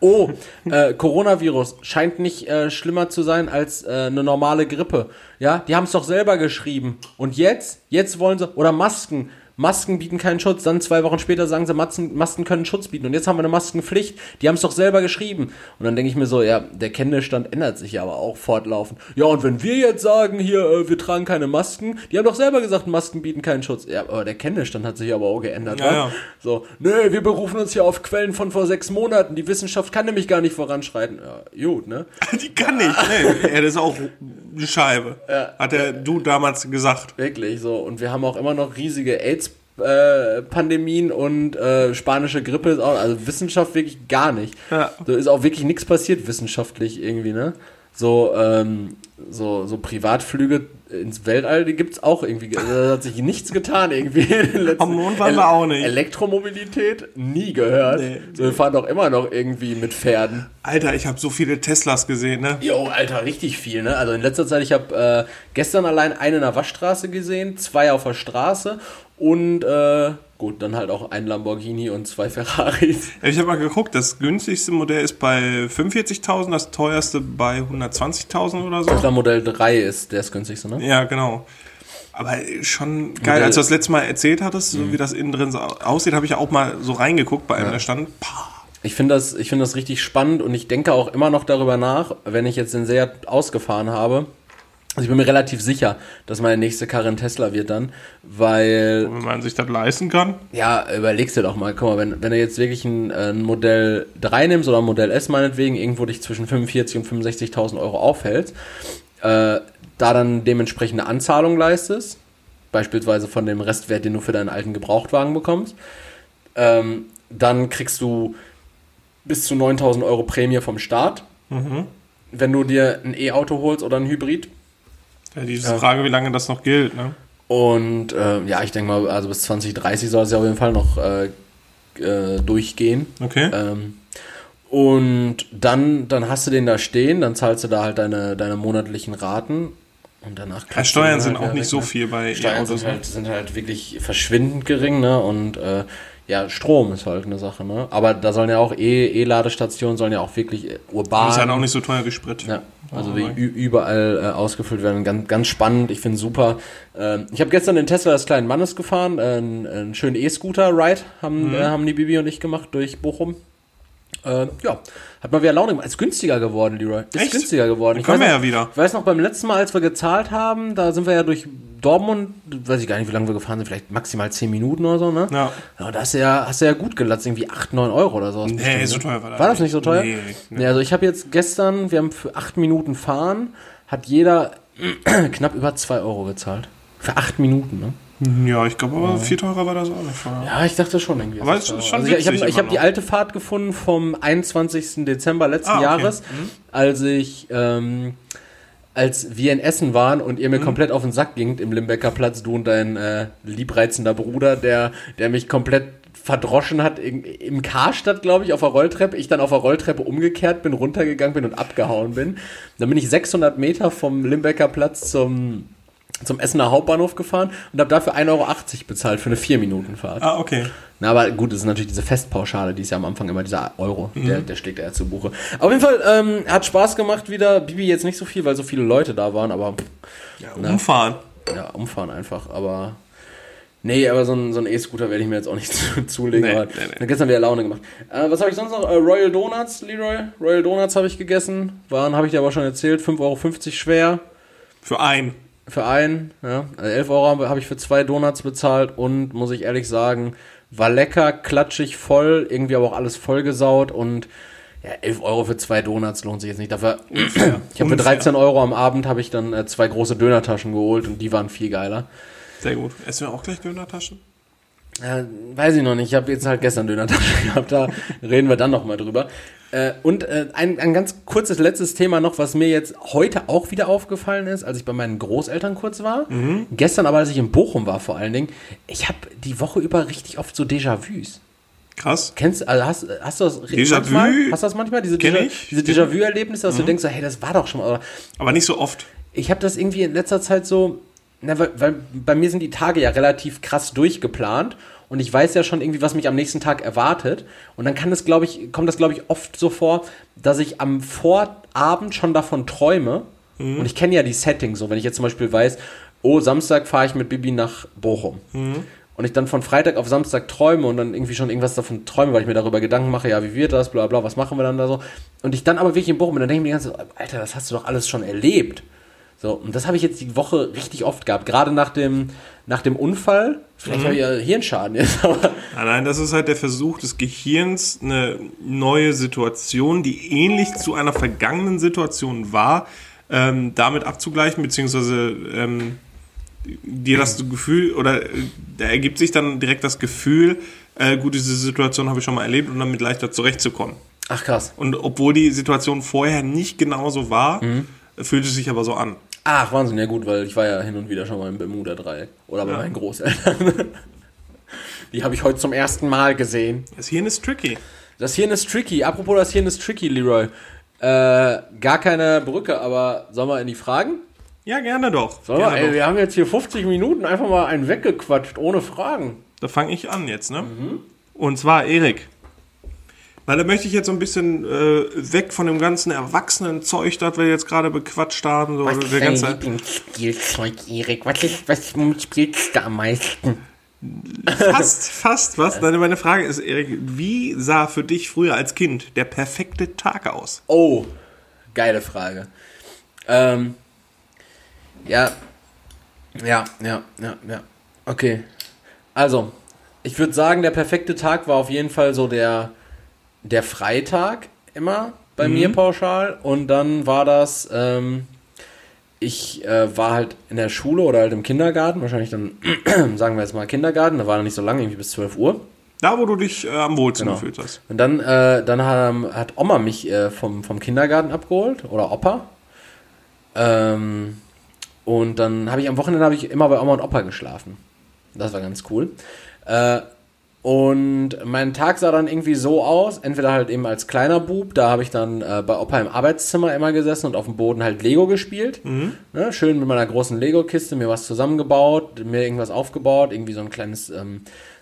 S2: Oh, äh, Coronavirus scheint nicht äh, schlimmer zu sein als äh, eine normale Grippe. Ja, die haben es doch selber geschrieben. Und jetzt, jetzt wollen sie, oder Masken. Masken bieten keinen Schutz. Dann zwei Wochen später sagen sie, Masken, Masken können Schutz bieten. Und jetzt haben wir eine Maskenpflicht. Die haben es doch selber geschrieben. Und dann denke ich mir so, ja, der Kenntnisstand ändert sich ja aber auch fortlaufend. Ja, und wenn wir jetzt sagen, hier, äh, wir tragen keine Masken, die haben doch selber gesagt, Masken bieten keinen Schutz. Ja, aber der Kenntnisstand hat sich aber auch geändert.
S1: Ja,
S2: wa?
S1: ja.
S2: So, nö, wir berufen uns hier auf Quellen von vor sechs Monaten. Die Wissenschaft kann nämlich gar nicht voranschreiten. Ja, gut, ne?
S1: Die kann nicht. Nee, ja, das ist auch eine Scheibe. Hat der du damals gesagt.
S2: Wirklich so. Und wir haben auch immer noch riesige AIDS-Pandemien und äh, spanische Grippe ist auch, also Wissenschaft wirklich gar nicht.
S1: Ja.
S2: So ist auch wirklich nichts passiert wissenschaftlich irgendwie, ne? So, ähm, so, so Privatflüge ins Weltall, die gibt's auch irgendwie. Da hat sich nichts getan irgendwie.
S1: Am Mond waren wir auch nicht.
S2: Elektromobilität nie gehört.
S1: Nee.
S2: So, wir fahren doch immer noch irgendwie mit Pferden.
S1: Alter, ich habe so viele Teslas gesehen, ne?
S2: Jo, Alter, richtig viel, ne? Also in letzter Zeit, ich habe äh, gestern allein eine in der Waschstraße gesehen, zwei auf der Straße und äh, gut, dann halt auch ein Lamborghini und zwei Ferraris.
S1: Ich habe mal geguckt, das günstigste Modell ist bei 45.000, das teuerste bei 120.000 oder so.
S2: Das Modell 3 ist der ist günstigste, ne?
S1: Ja, genau. Aber schon geil,
S2: Modell-
S1: als du das letzte Mal erzählt hattest, so wie das innen drin so aussieht, habe ich auch mal so reingeguckt bei einem, der stand. Pah.
S2: Ich finde das, ich finde das richtig spannend und ich denke auch immer noch darüber nach, wenn ich jetzt den Seat ausgefahren habe. Also ich bin mir relativ sicher, dass meine nächste Karre ein Tesla wird dann, weil
S1: Wenn man sich das leisten kann.
S2: Ja, überlegst dir doch mal, guck mal, wenn, wenn du jetzt wirklich ein, äh, ein Modell 3 nimmst oder ein Modell S meinetwegen, irgendwo dich zwischen 45.000 und 65.000 Euro aufhältst, äh, da dann dementsprechende Anzahlung leistest, beispielsweise von dem Restwert, den du für deinen alten Gebrauchtwagen bekommst, ähm, dann kriegst du bis zu 9.000 Euro Prämie vom Staat, wenn du dir ein E-Auto holst oder ein Hybrid.
S1: Ja, diese Frage, wie lange das noch gilt, ne?
S2: Und äh, ja, ich denke mal, also bis 2030 soll es ja auf jeden Fall noch äh, äh, durchgehen.
S1: Okay.
S2: Ähm, und dann, dann hast du den da stehen, dann zahlst du da halt deine, deine monatlichen Raten und danach
S1: Ja,
S2: kannst du
S1: Steuern
S2: den
S1: sind
S2: halt
S1: auch nicht so
S2: weg, ne?
S1: viel bei
S2: Steuern
S1: E-Autos.
S2: sind
S1: ne?
S2: halt, sind halt wirklich verschwindend gering, ne? Und äh, Ja, Strom ist halt eine Sache, ne? Aber da sollen ja auch E- E-Ladestationen sollen ja auch wirklich äh, urban.
S1: ist halt auch nicht so teuer wie Sprit.
S2: Ja, also
S1: Oh,
S2: wie überall äh, ausgefüllt werden. Ganz, ganz spannend, ich finde super. Ähm, ich habe gestern den Tesla des kleinen Mannes gefahren, äh, einen, einen schönen E-Scooter-Ride haben,
S1: Mhm.
S2: äh, haben die Bibi und ich gemacht durch Bochum. Äh, ja, hat mal wieder Laune gemacht. Ist günstiger geworden, Leroy. Ist
S1: Echt?
S2: günstiger geworden.
S1: Dann können wir
S2: noch,
S1: ja wieder.
S2: Ich weiß noch, beim letzten Mal, als wir gezahlt haben, da sind wir ja durch Dortmund, weiß ich gar nicht, wie lange wir gefahren sind, vielleicht maximal 10 Minuten oder so, ne?
S1: Ja.
S2: Ja, da hast du ja, hast du ja gut gelatzt, irgendwie 8, 9 Euro oder so.
S1: Nee, so teuer war das
S2: War das
S1: nicht.
S2: nicht so teuer?
S1: Nee, nee.
S2: Nee, also ich habe jetzt gestern, wir haben für 8 Minuten fahren, hat jeder knapp über 2 Euro gezahlt. Für 8 Minuten, ne?
S1: Ja, ich glaube aber viel teurer war das auch nicht.
S2: Ja, ich dachte schon irgendwie.
S1: Aber ist schon
S2: also ich ich habe hab die alte Fahrt gefunden vom 21. Dezember letzten
S1: Ah, okay.
S2: Jahres, als ich ähm, als wir in Essen waren und
S1: Mhm.
S2: ihr mir komplett auf den Sack gingt im Limbecker Platz, du und dein äh, liebreizender Bruder, der, der mich komplett verdroschen hat in, im Karstadt, glaube ich, auf der Rolltreppe. Ich dann auf der Rolltreppe umgekehrt bin, runtergegangen bin und abgehauen bin. Dann bin ich 600 Meter vom Limbecker Platz zum, zum Essener Hauptbahnhof gefahren und habe dafür 1,80 Euro bezahlt für eine 4-Minuten-Fahrt.
S1: Ah, okay.
S2: Na, aber gut, das ist natürlich diese Festpauschale, die ist ja am Anfang immer dieser Euro,
S1: Mhm.
S2: der, der schlägt ja zu Buche. Auf jeden Fall ähm, hat Spaß gemacht wieder. Bibi jetzt nicht so viel, weil so viele Leute da waren, aber
S1: Ja, umfahren.
S2: ja, umfahren einfach. Aber nee, aber so ein, so ein E-Scooter werde ich mir jetzt auch nicht zu, zulegen.
S1: Nee, nee, nee.
S2: Gestern wieder Laune gemacht. Äh, was habe ich sonst noch? Äh, Royal Donuts, Leroy. Royal Donuts habe ich gegessen. Waren, habe ich dir aber schon erzählt, 5,50 Euro schwer.
S1: Für einen.
S2: Für einen, ja. Also 11 Euro habe hab ich für zwei Donuts bezahlt und muss ich ehrlich sagen, war lecker, klatschig, voll, irgendwie aber auch alles vollgesaut und ja, 11 Euro für zwei Donuts lohnt sich jetzt nicht. Dafür, ich habe für
S1: Unfair.
S2: 13 Euro am Abend habe ich dann äh, zwei große Dönertaschen geholt und die waren viel geiler.
S1: Sehr gut. Essen wir auch gleich Dönertaschen?
S2: Äh, weiß ich noch nicht. Ich habe jetzt halt gestern Dönertasche gehabt. Da reden wir dann noch mal drüber. Äh, und äh, ein, ein ganz kurzes letztes Thema noch, was mir jetzt heute auch wieder aufgefallen ist, als ich bei meinen Großeltern kurz war. Gestern aber, als ich in Bochum war vor allen Dingen. Ich habe die Woche über richtig oft so Déjà-vus.
S1: Krass.
S2: Kennst also hast, hast du das
S1: Déjà-vu?
S2: manchmal? Hast du das manchmal? Diese, Déjà-
S1: ich.
S2: diese Déjà-vu-Erlebnisse, dass du denkst, so, hey, das war doch schon mal. Oder
S1: Aber nicht so oft.
S2: ich habe das irgendwie in letzter Zeit so, na, weil, weil bei mir sind die Tage ja relativ krass durchgeplant und ich weiß ja schon irgendwie, was mich am nächsten Tag erwartet. Und dann kann das, glaube ich, kommt das, glaube ich, oft so vor, dass ich am Vorabend schon davon träume. Und ich kenne ja die Settings so, wenn ich jetzt zum Beispiel weiß, oh, Samstag fahre ich mit Bibi nach Bochum. Und ich dann von Freitag auf Samstag träume und dann irgendwie schon irgendwas davon träume, weil ich mir darüber Gedanken mache, ja, wie wird das, bla bla, was machen wir dann da so. Und ich dann aber wirklich in Bochum bin, dann denke ich mir die ganze Zeit, Alter, das hast du doch alles schon erlebt. So, und das habe ich jetzt die Woche richtig oft gehabt. Gerade nach dem, nach dem Unfall. Vielleicht habe ich ja Hirnschaden jetzt, aber.
S1: Nein, das ist halt der Versuch des Gehirns, eine neue Situation, die ähnlich zu einer vergangenen Situation war, ähm, damit abzugleichen, beziehungsweise ähm, dir das Gefühl, oder äh, da ergibt sich dann direkt das Gefühl, äh, gut, diese Situation habe ich schon mal erlebt und damit leichter zurechtzukommen.
S2: Ach krass.
S1: Und obwohl die Situation vorher nicht genauso war, fühlt es sich aber so an.
S2: Ach, Wahnsinn, ja gut, weil ich war ja hin und wieder schon mal im Bermuda-Dreieck. Oder bei meinen Großeltern. Die habe ich heute zum ersten Mal gesehen.
S1: Das Hirn ist tricky.
S2: Das Hirn ist tricky. Apropos das Hirn ist tricky, Leroy. Äh, gar keine Brücke, aber sollen wir in die Fragen?
S1: Ja, gerne doch.
S2: Wir?
S1: gerne
S2: Ey,
S1: doch.
S2: wir haben jetzt hier 50 Minuten einfach mal einen weggequatscht, ohne Fragen.
S1: Da fange ich an jetzt, ne? Und zwar Erik. Weil da möchte ich jetzt so ein bisschen äh, weg von dem ganzen Erwachsenen-Zeug, das wir jetzt gerade bequatscht haben. So, der ganze,
S2: Lieblingsspielzeug, Erik? Was, ist, was spielst du am meisten?
S1: fast, fast was. Nein, meine Frage ist, Erik, wie sah für dich früher als Kind der perfekte Tag aus?
S2: Oh, geile Frage. Ähm, ja, ja, ja, ja, ja. Okay. Also, ich würde sagen, der perfekte Tag war auf jeden Fall so der, der Freitag immer bei mir pauschal. Und dann war das, ähm, ich äh, war halt in der Schule oder halt im Kindergarten, wahrscheinlich dann, sagen wir jetzt mal Kindergarten, da war er nicht so lange, irgendwie bis 12 Uhr.
S1: Da, wo du dich äh, am wohlsten
S2: Genau.
S1: gefühlt hast.
S2: Und dann, äh, dann hat, hat Oma mich äh, vom, vom Kindergarten abgeholt oder Opa. Ähm, und dann habe ich am Wochenende habe ich immer bei Oma und Opa geschlafen. Das war ganz cool. Und mein Tag sah dann irgendwie so aus, entweder halt eben als kleiner Bub, da habe ich dann äh, bei Opa im Arbeitszimmer immer gesessen und auf dem Boden halt Lego gespielt. Ne, schön mit meiner großen Lego-Kiste mir was zusammengebaut, mir irgendwas aufgebaut, irgendwie so ein kleines, ähm,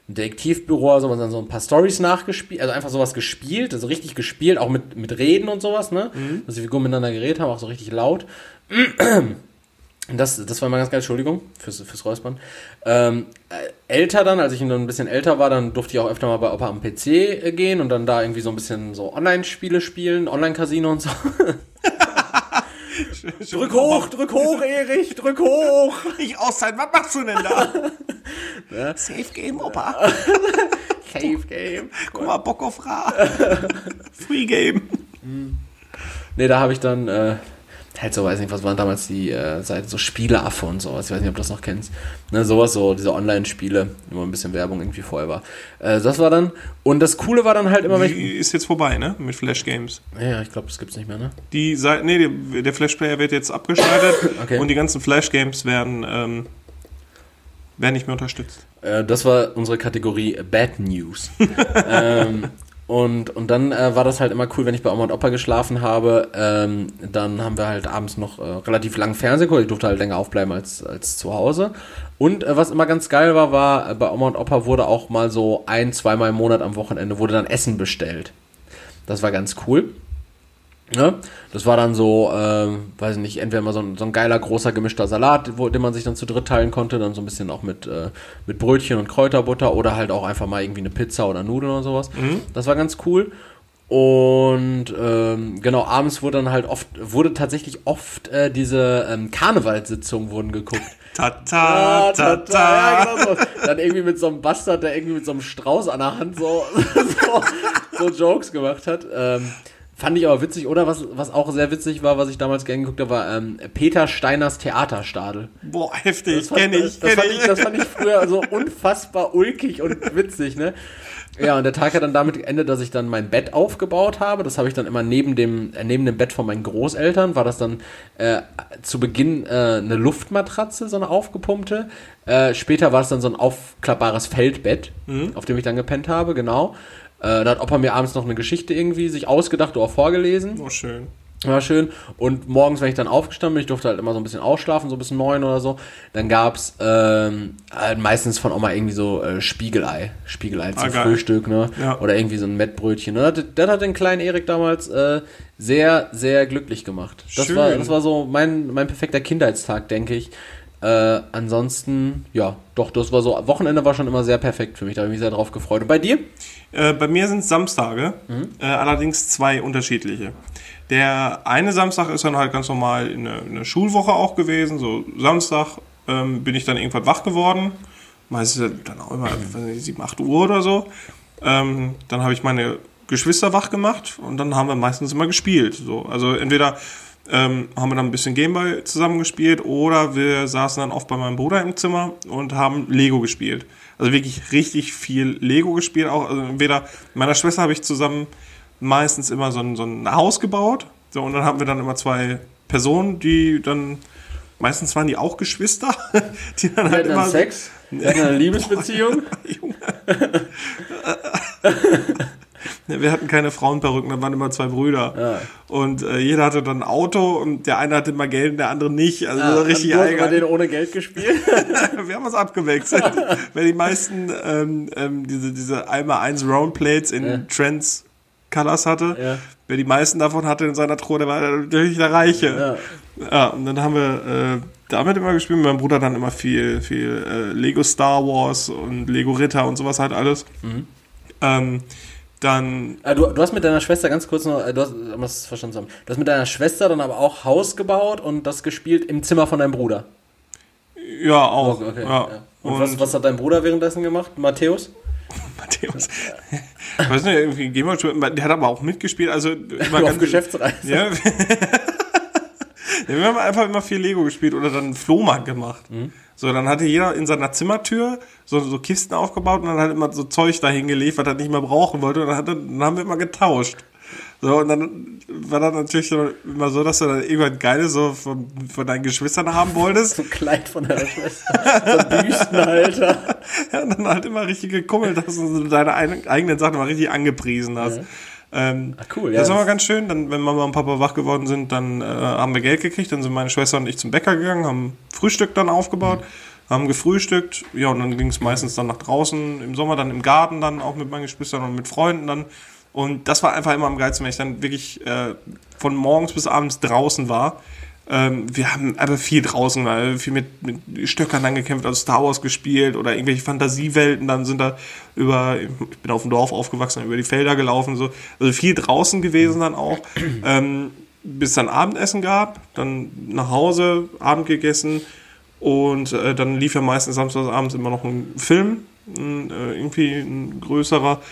S2: Detektivbüro oder sowas dann so ein paar Stories nachgespielt, also einfach sowas gespielt, also richtig gespielt, auch mit, mit Reden und sowas, ne? Dass die Figuren miteinander geredet haben, auch so richtig laut. Das, das war mal ganz geil, Entschuldigung fürs, fürs Räuspern. Ähm, äh, älter dann, als ich dann ein bisschen älter war, dann durfte ich auch öfter mal bei Opa am PC äh, gehen und dann da irgendwie so ein bisschen so Online-Spiele spielen, Online-Casino und so. drück hoch, drück hoch, Erich, drück hoch!
S1: Ich Auszeit, was machst du denn da? Safe Game, Opa.
S2: Cave Game.
S1: Guck mal, Bock auf Ra. Free Game.
S2: Nee, da habe ich dann, äh, halt so, weiß nicht, was waren damals die äh, Seiten, so Spieleaffe und sowas, ich weiß nicht, ob du das noch kennst. Ne, sowas, so diese Online-Spiele, wo ein bisschen Werbung irgendwie vorher war. Äh, das war dann, und das Coole war dann halt immer, wenn ich,
S1: Die ist jetzt vorbei, ne? Mit Flash Games.
S2: ja, ich glaube, das gibt's nicht mehr, ne?
S1: Die Seite, nee, der, der Flash Player wird jetzt abgeschaltet
S2: Okay.
S1: und die ganzen Flash Games werden, ähm, werden nicht mehr unterstützt.
S2: Äh, das war unsere Kategorie Bad News. ähm, und, und dann äh, war das halt immer cool, wenn ich bei Oma und Opa geschlafen habe. Ähm, dann haben wir halt abends noch äh, relativ lang Fernsehen geguckt. Ich durfte halt länger aufbleiben als, als zu Hause. Und äh, was immer ganz geil war, war, äh, bei Oma und Opa wurde auch mal so ein, zweimal im Monat am Wochenende wurde dann Essen bestellt. Das war ganz cool. Ne? Das war dann so, ähm, weiß ich nicht, entweder mal so ein, so ein geiler, großer, gemischter Salat, wo, den man sich dann zu dritt teilen konnte, dann so ein bisschen auch mit, äh, mit Brötchen und Kräuterbutter oder halt auch einfach mal irgendwie eine Pizza oder Nudeln oder sowas. Das war ganz cool. Und ähm, genau, abends wurde dann halt oft, wurde tatsächlich oft äh, diese ähm, Karnevalssitzungen wurden geguckt.
S1: Ta ta ta ta.
S2: Ja, genau so. Dann irgendwie mit so einem Bastard, der irgendwie mit so einem Strauß an der Hand so, so, so Jokes gemacht hat. Ähm, fand ich aber witzig. Oder was, was auch sehr witzig war, was ich damals gerne geguckt habe, war ähm, Peter Steiners Theaterstadel.
S1: Boah, heftig,
S2: Das fand,
S1: kenn ich,
S2: das,
S1: kenn
S2: fand ich, das fand ich früher so unfassbar ulkig und witzig, ne? Ja, und der Tag hat dann damit geendet, dass ich dann mein Bett aufgebaut habe. Das habe ich dann immer neben dem, äh, neben dem Bett von meinen Großeltern, war das dann äh, zu Beginn äh, eine Luftmatratze, so eine aufgepumpte. Äh, später war es dann so ein aufklappbares Feldbett, auf dem ich dann gepennt habe, genau. Äh, da hat Opa mir abends noch eine Geschichte irgendwie sich ausgedacht oder vorgelesen.
S1: Oh, schön.
S2: War schön. Und morgens, wenn ich dann aufgestanden bin, ich durfte halt immer so ein bisschen ausschlafen, so bis neun oder so, dann gab's ähm, halt meistens von Oma irgendwie so äh, Spiegelei. Spiegelei zum
S1: Ah.
S2: Frühstück, ne?
S1: Ja.
S2: Oder irgendwie so ein Mettbrötchen. Das, das hat den kleinen Erik damals äh, sehr, sehr glücklich gemacht. Das
S1: Schön.
S2: war, das war so mein, mein perfekter Kindheitstag, denke ich. Äh, ansonsten, ja, doch, das war so, Wochenende war schon immer sehr perfekt für mich, da habe ich mich sehr drauf gefreut. Und bei dir?
S1: Äh, bei mir sind es Samstage,
S2: Mhm.
S1: äh, allerdings zwei unterschiedliche. Der eine Samstag ist dann halt ganz normal in eine, eine Schulwoche auch gewesen. So Samstag ähm, bin ich dann irgendwann wach geworden. Meistens dann auch immer nicht, 7, 8 Uhr oder so. Ähm, dann habe ich meine Geschwister wach gemacht und dann haben wir meistens immer gespielt. So. Also entweder ähm, haben wir dann ein bisschen Gameboy zusammengespielt oder wir saßen dann oft bei meinem Bruder im Zimmer und haben Lego gespielt. Also wirklich richtig viel Lego gespielt. Auch also entweder mit meiner Schwester habe ich zusammen meistens immer so ein, so ein Haus gebaut. So, und dann haben wir dann immer zwei Personen, die dann meistens waren die auch Geschwister, die dann halt immer
S2: Sex? Wir hatten eine Liebesbeziehung?
S1: Junge. Ja, Wir hatten keine Frauenperücken, da waren immer zwei Brüder.
S2: Ja.
S1: Und äh, jeder hatte dann ein Auto und der eine hatte immer Geld und der andere nicht. Also war richtig
S2: man
S1: eigenartig.
S2: den ohne Geld gespielt.
S1: Wir haben uns abgewechselt. Weil die meisten ähm, ähm, diese, diese einmal eins Roundplates in
S2: Ja.
S1: Trends Colors hatte.
S2: Ja.
S1: Wer die meisten davon hatte in seiner Truhe, der war natürlich der Reiche.
S2: Ja.
S1: Ja, und dann haben wir äh, damit immer gespielt. Mein Bruder dann immer viel, viel äh, Lego Star Wars und Lego Ritter und sowas halt alles.
S2: Mhm.
S1: Ähm, dann,
S2: Ah, du, du hast mit deiner Schwester ganz kurz noch, äh, du hast, um das verstanden zu haben, du hast mit deiner Schwester dann aber auch Haus gebaut und das gespielt im Zimmer von deinem Bruder.
S1: ja, auch.
S2: Okay,
S1: ja.
S2: ja. Und, was, was hat dein Bruder währenddessen gemacht? Matthäus?
S1: Matthäus. Ich weiß nicht, irgendwie Gamer, der hat aber auch mitgespielt. Also, immer
S2: auf
S1: ganz-
S2: Geschäftsreise.
S1: Ja. ja, wir haben einfach immer viel Lego gespielt oder dann Flohmarkt gemacht.
S2: Mhm.
S1: So, dann hatte jeder in seiner Zimmertür so, so Kisten aufgebaut und dann hat immer so Zeug dahin gelegt, was er nicht mehr brauchen wollte. Und dann, hat dann haben wir immer getauscht. So, und dann war das natürlich immer so, dass du dann irgendwann Geiles so von, von deinen Geschwistern haben wolltest.
S2: So ein Kleid von deiner Schwester. So ein Büstenhalter.
S1: Ja, und dann halt immer richtig gekummelt hast und deine ein- eigenen Sachen mal richtig angepriesen hast. Ähm,
S2: Ah, cool, ja.
S1: Das war mal ganz schön. Dann, wenn Mama und Papa wach geworden
S2: Mhm.
S1: sind, dann äh, haben wir Geld gekriegt. Dann sind meine Schwester und ich zum Bäcker gegangen, haben Frühstück dann aufgebaut. haben gefrühstückt, ja, und dann ging es meistens dann nach draußen, im Sommer dann im Garten dann auch mit meinen Geschwistern und mit Freunden dann. Und das war einfach immer am geilsten, wenn ich dann wirklich äh, von morgens bis abends draußen war. Ähm, wir haben aber viel draußen, weil viel mit, mit Stöckern dann gekämpft, also Star Wars gespielt oder irgendwelche Fantasiewelten, dann sind da über, ich bin auf dem Dorf aufgewachsen, über die Felder gelaufen, so. Also viel draußen gewesen dann auch. Ähm, bis dann Abendessen gab, dann nach Hause, Abend gegessen und äh, dann lief ja meistens samstagsabends immer noch ein Film, ein, äh, irgendwie ein größerer.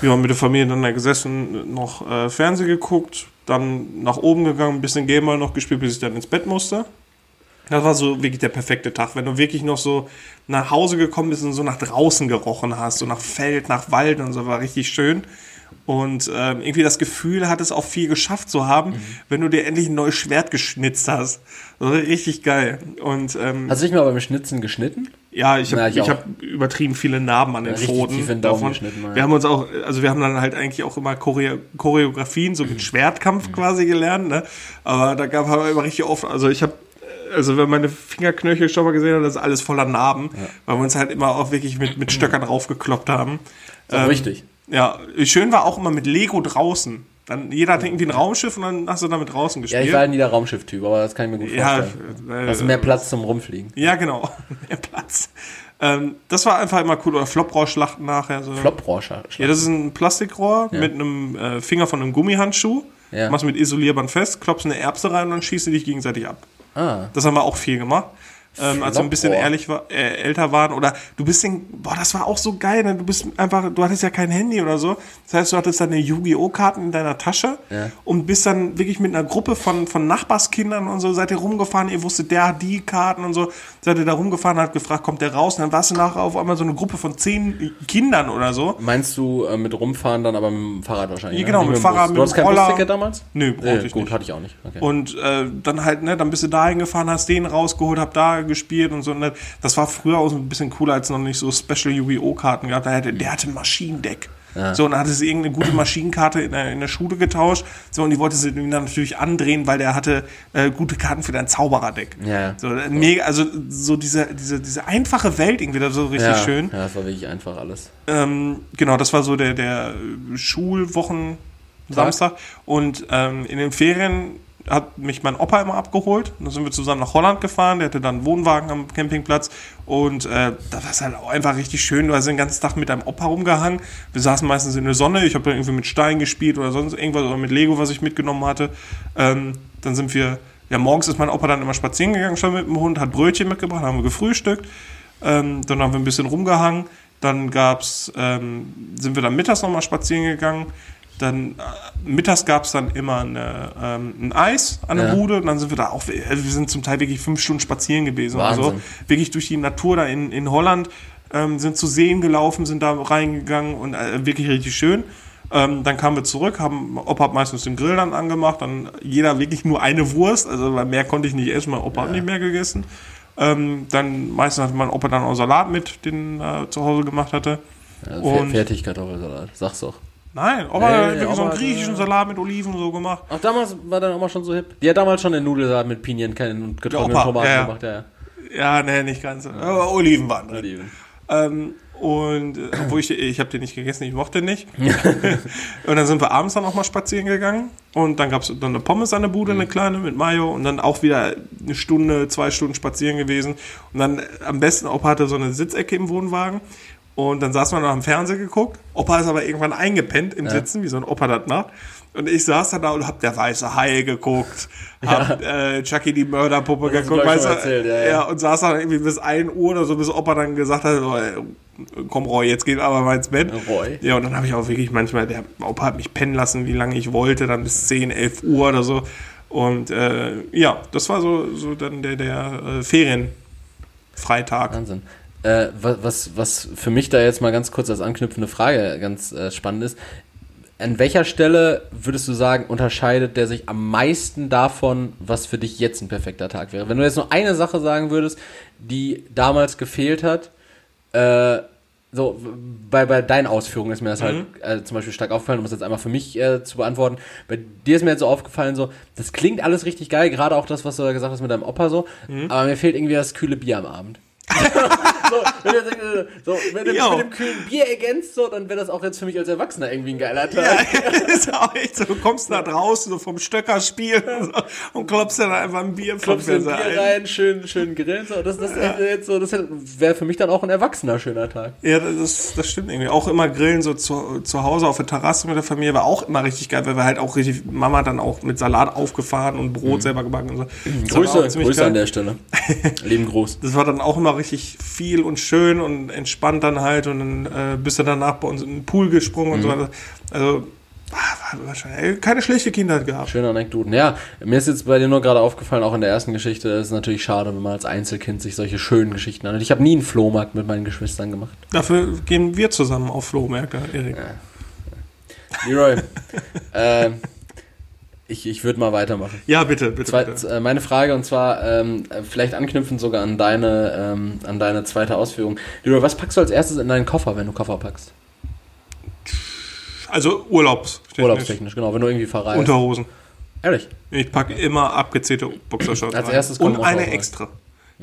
S1: Wir haben mit der Familie dann da gesessen, noch äh, Fernsehen geguckt, dann nach oben gegangen, ein bisschen Gamer noch gespielt, bis ich dann ins Bett musste. Das war so wirklich der perfekte Tag, wenn du wirklich noch so nach Hause gekommen bist und so nach draußen gerochen hast, so nach Feld, nach Wald und so, war richtig schön. Und ähm, irgendwie das Gefühl hat es auch viel geschafft zu haben, mhm. wenn du dir endlich ein neues Schwert geschnitzt hast. Richtig geil. Und, ähm,
S2: hast du dich mal beim Schnitzen geschnitten?
S1: Ja, ich habe ich hab übertrieben viele Narben an den ja, Pfoten davon. Wir haben uns auch, also wir haben dann halt eigentlich auch immer Choreo Choreografien so mit mhm. Schwertkampf mhm. quasi gelernt, ne? Aber da gab es immer richtig oft, also ich habe also wenn meine Fingerknöchel schon mal gesehen hat, das ist alles voller Narben, ja. weil wir uns halt immer auch wirklich mit, mit Stöckern raufgekloppt haben.
S2: Ähm, richtig.
S1: Ja, schön war auch immer mit Lego draußen. Dann, jeder hat irgendwie ein Raumschiff und dann hast du damit draußen gespielt.
S2: Ja, ich war nie der Raumschiff-Typ, aber das kann ich mir gut vorstellen. Ja, äh, hast mehr Platz zum Rumfliegen.
S1: Ja, genau. mehr Platz. Ähm, das war einfach immer cool. Oder Floprohrschlachten nachher. So.
S2: Floprohrschlachten?
S1: Ja, das ist ein Plastikrohr ja. mit einem äh, Finger von einem Gummihandschuh. Ja. Machst mit Isolierband fest, klopfst eine Erbse rein und dann schießt du dich gegenseitig ab. Ah. Das haben wir auch viel gemacht ähm, als wir ein bisschen ehrlich war, äh, älter waren. Oder du bist den, boah, das war auch so geil. Ne? Du bist einfach, du hattest ja kein Handy oder so. Das heißt, du hattest deine Yu-Gi-Oh! Karten in deiner Tasche ja. und bist dann wirklich mit einer Gruppe von, von Nachbarskindern und so, seid ihr rumgefahren, ihr wusstet, der hat die Karten und so, seid ihr da rumgefahren, hat gefragt, kommt der raus? Und dann warst du nachher auf einmal so eine Gruppe von zehn Kindern oder so.
S2: Meinst du äh, mit rumfahren dann aber mit dem Fahrrad wahrscheinlich?
S1: Ja, genau, ne? mit, dem Fahrrad,
S2: mit Du hast kein Busticket damals?
S1: Nö,
S2: brauchte äh, ich gut, nicht. hatte ich auch nicht.
S1: Okay. Und äh, dann halt, ne, dann bist du da hingefahren, hast den rausgeholt, hab da gespielt und so ne? Das war früher auch so ein bisschen cooler, als es noch nicht so Special Yu-Gi-Oh! Karten gab. Der hatte, der hatte ein Maschinendeck. Ja. So, und dann hatte sie irgendeine gute Maschinenkarte in der, in der Schule getauscht. So, und die wollte sie dann natürlich andrehen, weil der hatte äh, gute Karten für dein Zaubererdeck. Ja. So, äh, mega, also so diese, diese, diese einfache Welt irgendwie da so richtig
S2: ja.
S1: schön.
S2: Ja, das war wirklich einfach alles.
S1: Ähm, genau, das war so der, der Schulwochen Samstag. Und ähm, in den Ferien hat mich mein Opa immer abgeholt. Dann sind wir zusammen nach Holland gefahren. Der hatte dann einen Wohnwagen am Campingplatz. Und äh, da war es halt auch einfach richtig schön. Du hast den ganzen Tag mit deinem Opa rumgehangen. Wir saßen meistens in der Sonne. Ich habe dann irgendwie mit Stein gespielt oder sonst irgendwas oder mit Lego, was ich mitgenommen hatte. Ähm, dann sind wir, ja, morgens ist mein Opa dann immer spazieren gegangen, schon mit dem Hund, hat Brötchen mitgebracht, haben wir gefrühstückt. Ähm, dann haben wir ein bisschen rumgehangen. Dann gab's, ähm, sind wir dann mittags nochmal spazieren gegangen. Dann äh, mittags gab es dann immer eine, ähm, ein Eis an der ja. Bude. Und dann sind wir da auch, wir sind zum Teil wirklich fünf Stunden spazieren gewesen. Wahnsinn. Also wirklich durch die Natur da in, in Holland ähm, sind zu Seen gelaufen, sind da reingegangen und äh, wirklich richtig schön. Ähm, dann kamen wir zurück, haben, Opa hat meistens den Grill dann angemacht, dann jeder wirklich nur eine Wurst, also mehr konnte ich nicht essen, mein Opa ja. hat nicht mehr gegessen. Ähm, dann meistens hatte mein Opa dann auch Salat mit, den er äh, zu Hause gemacht hatte.
S2: Ja, und Fertigkartoffelsalat, sag's doch.
S1: Nein, Oma nee, hat wirklich so einen griechischen Salat mit Oliven so gemacht.
S2: Ach, damals war deine Oma schon so hip? Die hat damals schon den Nudelsalat mit Pinienkernen und getrockneten Tomaten ja, gemacht, ja.
S1: Ja, nee, nicht ganz. Aber Oliven waren drin. Oliven. Ähm, und äh, obwohl ich, ich habe den nicht gegessen, ich mochte den nicht. und dann sind wir abends dann auch mal spazieren gegangen. Und dann gab es dann eine Pommes an der Bude, eine mhm. kleine mit Mayo. Und dann auch wieder eine Stunde, zwei Stunden spazieren gewesen. Und dann am besten, Opa hatte so eine Sitzecke im Wohnwagen. Und dann saß man noch am Fernseher geguckt. Opa ist aber irgendwann eingepennt im ja. Sitzen, wie so ein Opa das macht. Und ich saß dann da und hab der weiße Hai geguckt, hab ja. äh, Chucky die Mörderpuppe das geguckt, weißt du? Erzählt, ja, ja. und saß dann irgendwie bis 1 Uhr oder so, bis Opa dann gesagt hat, so, ey, komm Roy, jetzt geht aber mal ins Bett. Roy. Ja, und dann habe ich auch wirklich manchmal, der Opa hat mich pennen lassen, wie lange ich wollte, dann bis 10, 11 Uhr oder so. Und äh, ja, das war so, so dann der, der äh, Ferienfreitag.
S2: Wahnsinn. Äh, was, was für mich da jetzt mal ganz kurz als anknüpfende Frage ganz äh, spannend ist, an welcher Stelle würdest du sagen, unterscheidet der sich am meisten davon, was für dich jetzt ein perfekter Tag wäre? Wenn du jetzt nur eine Sache sagen würdest, die damals gefehlt hat, äh, so, bei, bei deinen Ausführungen ist mir das halt, mhm. halt äh, zum Beispiel stark aufgefallen, um es jetzt einmal für mich äh, zu beantworten. Bei dir ist mir jetzt so aufgefallen, so, das klingt alles richtig geil, gerade auch das, was du da gesagt hast mit deinem Opa so, mhm. aber mir fehlt irgendwie das kühle Bier am Abend. so, wenn, du, äh, so, wenn du mit dem kühlen Bier ergänzt, so, dann wäre das auch jetzt für mich als Erwachsener irgendwie ein geiler Tag.
S1: Ja, ist auch echt so. Du kommst nach draußen so vom Stöcker spielen und, so, und klopfst dann einfach ein Bier
S2: Klopfst ein Bier
S1: ein.
S2: rein, schön, schön grillen. So. Das, das, jetzt so, das wäre für mich dann auch ein erwachsener schöner Tag.
S1: Ja, das, das stimmt irgendwie. Auch immer grillen so zu, zu Hause auf der Terrasse mit der Familie war auch immer richtig geil, weil wir halt auch richtig, Mama dann auch mit Salat aufgefahren und Brot selber gebacken und so. Das
S2: Mhm. Grüße, Grüße
S1: geil.
S2: an der Stelle. Lieben Gruß.
S1: Das war dann auch immer richtig viel und schön und entspannt dann halt und dann äh, bist du danach bei uns in den Pool gesprungen und so
S2: Mhm.
S1: weiter. Also, ah, war wahrscheinlich ey, keine schlechte Kindheit gehabt.
S2: Schöne Anekdoten. Ja, mir ist jetzt bei dir nur gerade aufgefallen, auch in der ersten Geschichte, es ist natürlich schade, wenn man als Einzelkind sich solche schönen Geschichten anhört. Ich habe nie einen Flohmarkt mit meinen Geschwistern gemacht.
S1: Dafür gehen wir zusammen auf Flohmärkte, Erik.
S2: Leroy, äh, ich, ich würde mal weitermachen.
S1: Ja, bitte, bitte.
S2: Zwei,
S1: bitte.
S2: äh, meine Frage und zwar ähm, äh, vielleicht anknüpfend sogar an deine ähm, an deine zweite Ausführung. Leroy, was packst du als erstes in deinen Koffer, wenn du Koffer packst?
S1: Also Urlaubs.
S2: Urlaubstechnisch, genau, wenn du irgendwie verreist.
S1: Unterhosen.
S2: Ehrlich?
S1: Ich packe immer abgezählte Boxershorts
S2: Als
S1: rein.
S2: erstes kommt
S1: Und eine
S2: rein.
S1: extra.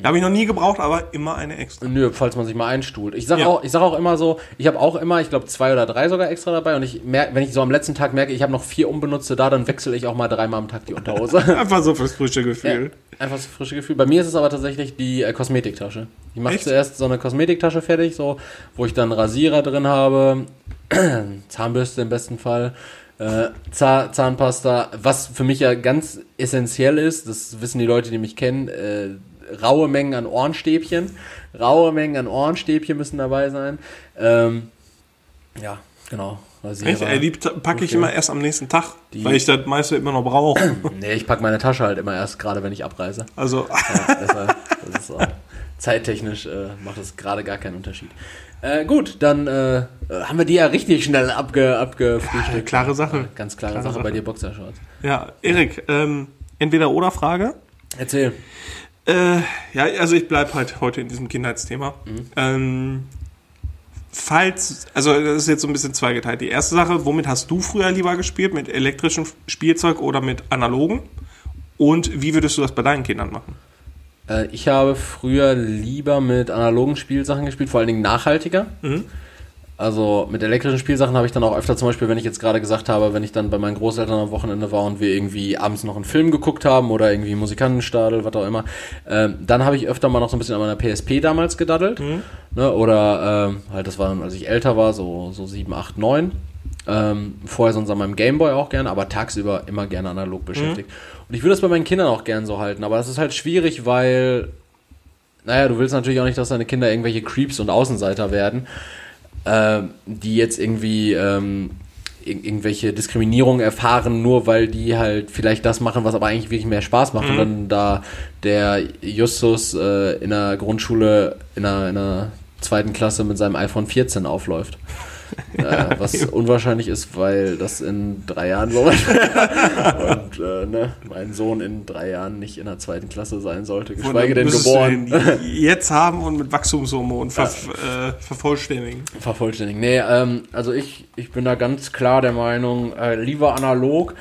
S1: Habe ich noch nie gebraucht, aber immer eine extra.
S2: Nö, falls man sich mal einstuhlt. Ich sag
S1: Ja.
S2: auch, ich sag auch immer so, ich habe auch immer, ich glaube zwei oder drei sogar extra dabei und ich merke, wenn ich so am letzten Tag merke, ich habe noch vier unbenutzte da, dann wechsle ich auch mal dreimal am Tag die Unterhose.
S1: Einfach so fürs frische
S2: Ja,
S1: Gefühl.
S2: einfach so frische Gefühl. Bei mir ist es aber tatsächlich die äh, Kosmetiktasche. Ich mache zuerst so eine Kosmetiktasche fertig, so, wo ich dann Rasierer drin habe, Zahnbürste im besten Fall, äh, Zah Zahnpasta, was für mich ja ganz essentiell ist, das wissen die Leute, die mich kennen, äh, raue Mengen an Ohrenstäbchen. Raue Mengen an Ohrenstäbchen müssen dabei sein. Ähm, ja, genau. Rasierer.
S1: Echt? Ey, die packe ich immer erst am nächsten Tag,
S2: Die-
S1: weil ich das meiste immer noch brauche.
S2: nee, ich packe meine Tasche halt immer erst gerade, wenn ich abreise.
S1: Also,
S2: Ja, deshalb, das ist auch, zeittechnisch äh, macht es gerade gar keinen Unterschied. Äh, gut, dann äh, haben wir die ja richtig schnell abge, abgefrühstückt.
S1: Ja, klare Sache.
S2: Ganz klare,
S1: Klare
S2: Sache,
S1: Sache.
S2: bei dir Boxershorts.
S1: ja, Erik, ähm, entweder oder Frage.
S2: Erzähl.
S1: Äh, ja, also ich bleibe halt heute in diesem Kindheitsthema.
S2: Mhm.
S1: Ähm, falls, also das ist jetzt so ein bisschen zweigeteilt. Die erste Sache, womit hast du früher lieber gespielt? Mit elektrischem Spielzeug oder mit analogen? Und wie würdest du das bei deinen Kindern machen?
S2: Äh, ich habe früher lieber mit analogen Spielsachen gespielt, vor allen Dingen nachhaltiger.
S1: Mhm.
S2: Also mit elektrischen Spielsachen habe ich dann auch öfter zum Beispiel, wenn ich jetzt gerade gesagt habe, wenn ich dann bei meinen Großeltern am Wochenende war und wir irgendwie abends noch einen Film geguckt haben oder irgendwie Musikantenstadel, was auch immer, ähm, dann habe ich öfter mal noch so ein bisschen an meiner PSP damals gedaddelt. Ne, oder ähm, halt, das war dann, als ich älter war, so, so 7, 8, 9. Ähm, vorher sonst an meinem Gameboy auch gerne, aber tagsüber immer gerne analog beschäftigt. Und ich würde das bei meinen Kindern auch gern so halten, aber das ist halt schwierig, weil naja, du willst natürlich auch nicht, dass deine Kinder irgendwelche Creeps und Außenseiter werden, ähm, die jetzt irgendwie ähm, ir irgendwelche Diskriminierung erfahren, nur weil die halt vielleicht das machen, was aber eigentlich wirklich mehr Spaß macht. Und dann da der Justus äh, in der Grundschule in einer, in einer zweiten Klasse mit seinem iPhone 14 aufläuft. Äh, was unwahrscheinlich ist, weil das in drei Jahren so. Und äh, ne, mein Sohn in drei Jahren nicht in der zweiten Klasse sein sollte, geschweige denn geboren.
S1: jetzt haben und mit Wachstumshormonen ver äh, vervollständigen.
S2: Vervollständigen. Nee, ähm, also ich, ich bin da ganz klar der Meinung, äh, lieber analog,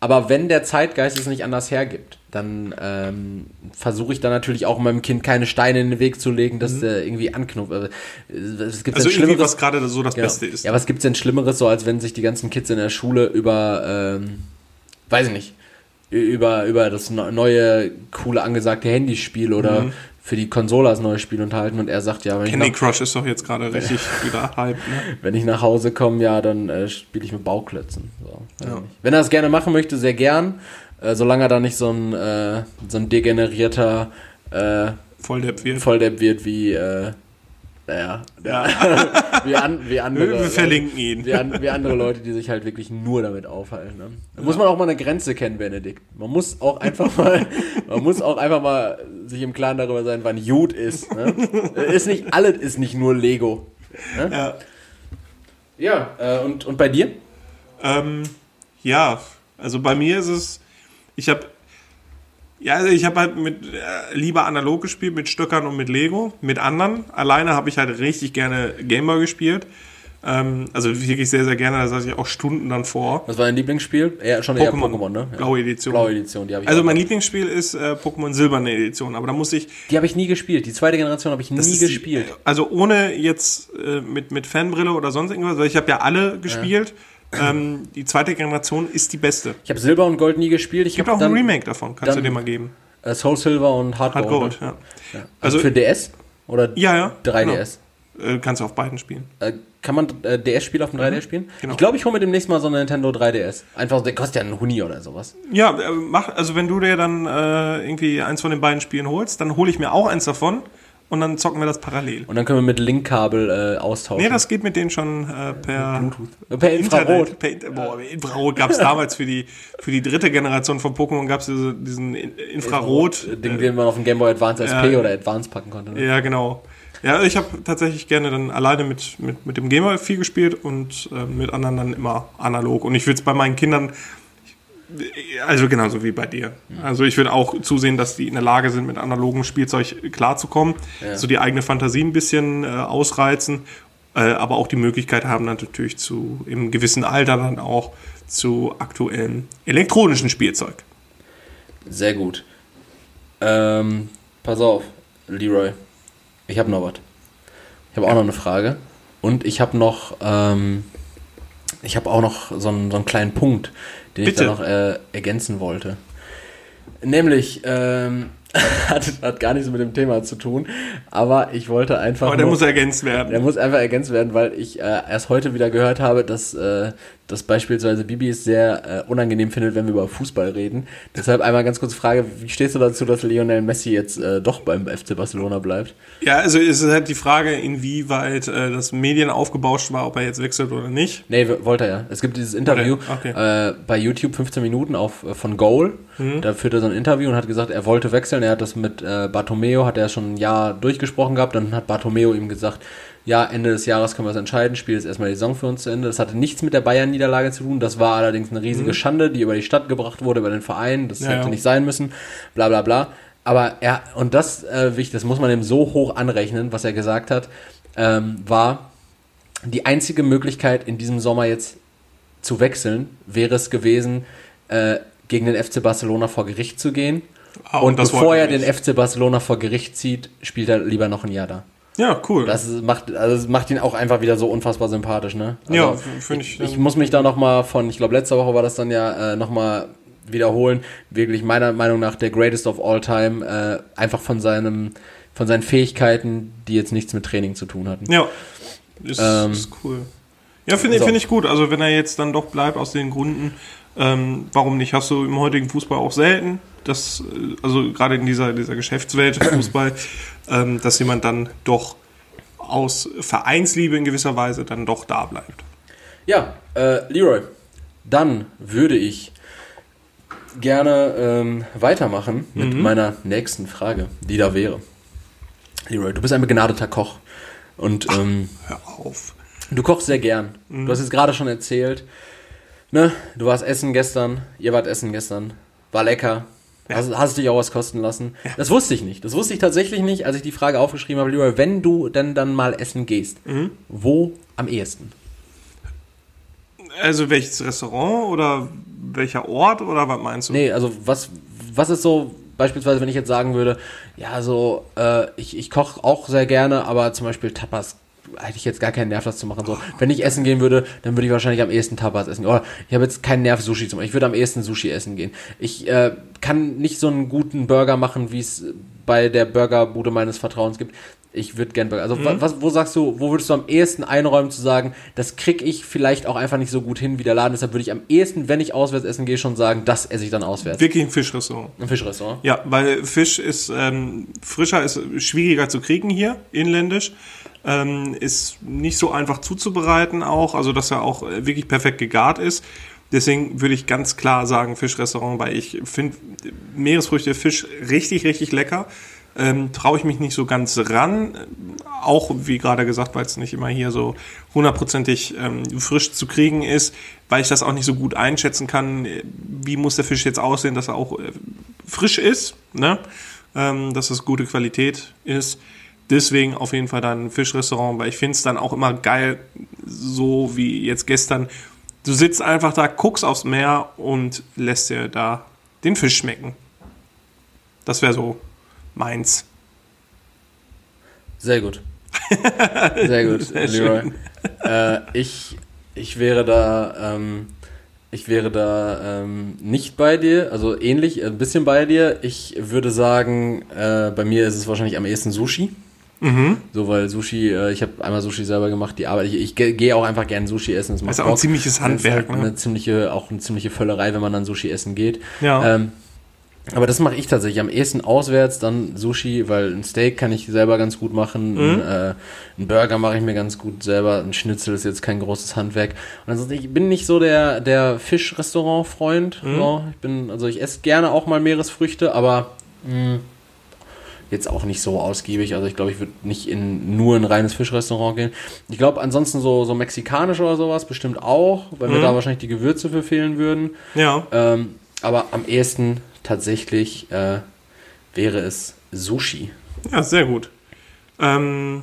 S2: aber wenn der Zeitgeist es nicht anders hergibt, dann ähm, versuche ich da natürlich auch meinem Kind keine Steine in den Weg zu legen, dass der irgendwie anknüpft. Äh, Es gibt
S1: Also irgendwie,
S2: Schlimmeres-
S1: was gerade so das
S2: Genau.
S1: Beste ist.
S2: Ja, was gibt's denn Schlimmeres, so als wenn sich die ganzen Kids in der Schule über, ähm, weiß ich nicht, über, über das ne- neue, coole, angesagte Handyspiel oder
S1: Mhm.
S2: für die Konsole das neue Spiel unterhalten und er sagt, ja, wenn ich,
S1: Candy
S2: nach,
S1: Crush ist doch jetzt gerade richtig wieder Hype. Ne?
S2: wenn ich nach Hause komme, ja, dann äh, spiele ich mit Bauklötzen. So,
S1: Ja.
S2: Wenn er das gerne machen möchte, sehr gern, äh, solange er da nicht so ein, äh, so ein degenerierter äh,
S1: Volldepp wird.
S2: Volldepp wird wie, äh, naja,
S1: Ja.
S2: wie, an, wie andere.
S1: Wir verlinken ihn.
S2: Wie, an, wie andere Leute, die sich halt wirklich nur damit aufhalten. Ne? Da muss man auch mal eine Grenze kennen, Benedikt. Man muss auch einfach mal, man muss auch einfach mal sich im Klaren darüber sein, wann gut ist. Ne? Ist nicht, alles ist nicht nur Lego.
S1: Ja.
S2: Ja, äh, und, und bei dir?
S1: Ähm, ja, also bei mir ist es, ich habe, ja, also ich habe halt mit äh, lieber analog gespielt, mit Stöckern und mit Lego, mit anderen. Alleine habe ich halt richtig gerne Gameboy gespielt. Ähm, also wirklich sehr, sehr gerne. Da saß ich auch Stunden dann vor.
S2: Was war dein Lieblingsspiel? Eher, schon eher Pokémon, ne? Ja.
S1: Blaue Edition.
S2: Blaue Edition, die habe ich
S1: Also mein Lieblingsspiel ist äh, Pokémon Silberne Edition, aber da muss ich
S2: Die habe ich nie gespielt. Die zweite Generation habe ich nie
S1: die-
S2: gespielt.
S1: also ohne jetzt äh, mit, mit Fanbrille oder sonst irgendwas, weil ich habe ja alle gespielt. Ähm, die zweite Generation ist die beste.
S2: Ich habe Silber und Gold nie gespielt. Ich
S1: Gibt
S2: habe
S1: auch ein Remake davon, kannst du dir mal geben.
S2: äh, Soul Silver und Hard,
S1: Hard
S2: Gold.
S1: Gold,
S2: ne?
S1: ja.
S2: Also
S1: Also-
S2: für DS oder
S1: Ja, ja.
S2: 3DS.
S1: Genau. Äh, kannst du auf beiden spielen.
S2: Äh, kann man äh, DS-Spiele auf dem 3DS spielen?
S1: genau.
S2: Ich glaube, ich hole mir demnächst mal so eine Nintendo 3DS. Einfach, der kostet ja einen Huni oder sowas.
S1: Ja, äh, mach, also wenn du dir dann äh, irgendwie eins von den beiden Spielen holst, dann hole ich mir auch eins davon und dann zocken wir das parallel.
S2: Und dann können wir mit Linkkabel äh, austauschen.
S1: Nee, das geht mit denen schon äh, per
S2: Äh, per Infrarot.
S1: Internet. Per, Inter- boah, Infrarot gab es damals für die, für die dritte Generation von Pokémon gab es diese, diesen In- Infrarot.
S2: Äh, Ding, den man auf dem Game Boy Advance SP oder Advance packen konnte. Ne?
S1: Ja, genau. Ja, ich habe tatsächlich gerne dann alleine mit, mit, mit dem Gamer viel gespielt und äh, mit anderen dann immer analog. Und ich würde es bei meinen Kindern, also genauso wie bei dir. Also ich würde auch zusehen, dass die in der Lage sind, mit analogem Spielzeug klarzukommen, so die eigene Fantasie ein bisschen äh, ausreizen, äh, aber auch die Möglichkeit haben dann natürlich zu, im gewissen Alter dann auch zu aktuellem elektronischen Spielzeug.
S2: Sehr gut. Ähm, pass auf, Leroy. Ich habe noch was. Ich habe auch noch eine Frage. Und ich habe noch, ähm, ich habe auch noch so einen, so einen kleinen Punkt, den
S1: Bitte.
S2: ich da noch äh, ergänzen wollte. Nämlich, ähm, hat, hat gar nichts mit dem Thema zu tun, aber ich wollte einfach.
S1: Aber der
S2: nur-
S1: muss ergänzt werden.
S2: der muss einfach ergänzt werden, weil ich äh, erst heute wieder gehört habe, dass, äh, dass beispielsweise Bibi es sehr äh, unangenehm findet, wenn wir über Fußball reden. Deshalb einmal ganz kurz Frage, wie stehst du dazu, dass Lionel Messi jetzt äh, doch beim FC Barcelona bleibt?
S1: Ja, also es ist halt die Frage, inwieweit äh, das Medien aufgebauscht war, ob er jetzt wechselt oder nicht.
S2: Nee, wollte er ja. Es gibt dieses Interview
S1: Okay,
S2: äh, bei YouTube 15 Minuten auf, äh, von Goal. Da führt er so ein Interview und hat gesagt, er wollte wechseln. Er hat das mit äh, Bartomeo, hat er schon ein Jahr durchgesprochen gehabt. Dann hat Bartomeo ihm gesagt, ja, Ende des Jahres können wir es entscheiden, spielt jetzt erstmal die Saison für uns zu Ende. Das hatte nichts mit der Bayern-Niederlage zu tun. Das war allerdings eine riesige Schande, die über die Stadt gebracht wurde, über den Verein. Das
S1: Ja,
S2: hätte
S1: ja.
S2: nicht sein müssen. Bla bla bla. Aber er, und das äh, wichtig, das muss man ihm so hoch anrechnen, was er gesagt hat, ähm, war, die einzige Möglichkeit in diesem Sommer jetzt zu wechseln, wäre es gewesen, äh, gegen den FC Barcelona vor Gericht zu gehen.
S1: Ah,
S2: und
S1: das
S2: bevor er den. FC Barcelona vor Gericht zieht, spielt er lieber noch ein Jahr da.
S1: Ja, cool.
S2: Das macht, also das macht ihn auch einfach wieder so unfassbar sympathisch, ne? Also,
S1: ja, finde ich.
S2: ich muss mich da nochmal von, ich glaube letzte Woche war das dann ja, äh, nochmal wiederholen. Wirklich meiner Meinung nach der greatest of all time, äh, einfach von seinem, von seinen Fähigkeiten, die jetzt nichts mit Training zu tun hatten.
S1: ja, ist,
S2: Ähm,
S1: ist cool. Ja, finde ich
S2: so.
S1: finde ich gut. Also wenn er jetzt dann doch bleibt aus den Gründen, ähm, warum nicht? Hast du im heutigen Fußball auch selten, dass, also gerade in dieser, dieser Geschäftswelt Fußball, ähm, dass jemand dann doch aus Vereinsliebe in gewisser Weise dann doch da bleibt.
S2: Ja, äh, Leroy, dann würde ich gerne ähm, weitermachen mit meiner nächsten Frage, die da wäre. Leroy, du bist ein begnadeter Koch und ähm,
S1: Hör auf.
S2: du kochst sehr gern. Du hast es gerade schon erzählt. Ne? Du warst essen gestern, ihr wart essen gestern, war lecker. Hast, hast dich auch was kosten lassen. Das wusste ich nicht. Das wusste ich tatsächlich nicht, als ich die Frage aufgeschrieben habe, Leroy, wenn du denn dann mal essen gehst, wo am ehesten?
S1: Also welches Restaurant oder welcher Ort oder was meinst du?
S2: Nee, also was, was ist so, beispielsweise, wenn ich jetzt sagen würde, ja, so, äh, ich, ich koche auch sehr gerne, aber zum Beispiel Tapas hätte ich jetzt gar keinen Nerv, das zu machen. So, wenn ich essen gehen würde, dann würde ich wahrscheinlich am ehesten Tapas essen. Oder ich habe jetzt keinen Nerv, Sushi zu machen. Ich würde am ehesten Sushi essen gehen. Ich äh, kann nicht so einen guten Burger machen, wie es bei der Burgerbude meines Vertrauens gibt. Ich würde gern Burger. Also wa- was, wo sagst du, wo würdest du am ehesten einräumen zu sagen, das krieg ich vielleicht auch einfach nicht so gut hin wie der Laden. Deshalb würde ich am ehesten, wenn ich auswärts essen gehe, schon sagen, das esse ich dann auswärts.
S1: Wirklich ein Fischrestaurant.
S2: Ein Fischrestaurant.
S1: Ja, weil Fisch ist ähm, frischer, ist schwieriger zu kriegen hier inländisch. Ähm, ist nicht so einfach zuzubereiten auch, also dass er auch äh, wirklich perfekt gegart ist. Deswegen würde ich ganz klar sagen Fischrestaurant, weil ich finde Meeresfrüchte, Fisch richtig, richtig lecker. Ähm, Traue ich mich nicht so ganz ran. Auch, wie gerade gesagt, weil es nicht immer hier so hundertprozentig ähm, frisch zu kriegen ist, weil ich das auch nicht so gut einschätzen kann, äh, wie muss der Fisch jetzt aussehen, dass er auch äh, frisch ist, ne? ähm, dass es gute Qualität ist. Deswegen auf jeden Fall dann ein Fischrestaurant, weil ich finde es dann auch immer geil, so wie jetzt gestern. Du sitzt einfach da, guckst aufs Meer und lässt dir da den Fisch schmecken. Das wäre so meins.
S2: Sehr gut. Sehr gut,
S1: Sehr
S2: Leroy. Äh, ich, ich wäre da, ähm, ich wäre da ähm, nicht bei dir, also ähnlich, ein bisschen bei dir. Ich würde sagen, äh, bei mir ist es wahrscheinlich am ehesten Sushi.
S1: Mhm.
S2: So, weil Sushi, äh, ich habe einmal Sushi selber gemacht, die Arbeit, ich, ich ge- gehe auch einfach gerne Sushi essen. Das, macht
S1: ist auch ein ziemliches Handwerk,
S2: halt
S1: ne?
S2: eine ziemliche, auch eine ziemliche Völlerei, wenn man dann Sushi essen geht.
S1: Ja.
S2: Ähm, aber das mache ich tatsächlich am ehesten auswärts, dann Sushi, weil ein Steak kann ich selber ganz gut machen,
S1: Mhm.
S2: ein, äh, ein Burger mache ich mir ganz gut selber, ein Schnitzel ist jetzt kein großes Handwerk. Und ansonsten, ich bin nicht so der, der Fischrestaurant-Freund.
S1: Mhm.
S2: So. Ich bin, also ich esse gerne auch mal Meeresfrüchte, aber mh, jetzt auch nicht so ausgiebig. Also ich glaube, ich würde nicht in nur ein reines Fischrestaurant gehen. Ich glaube, ansonsten so, so mexikanisch oder sowas bestimmt auch, weil mir
S1: Mhm.
S2: da wahrscheinlich die Gewürze für fehlen würden.
S1: ja.
S2: Ähm, aber am ehesten tatsächlich äh, wäre es Sushi.
S1: Ja, sehr gut. Ähm,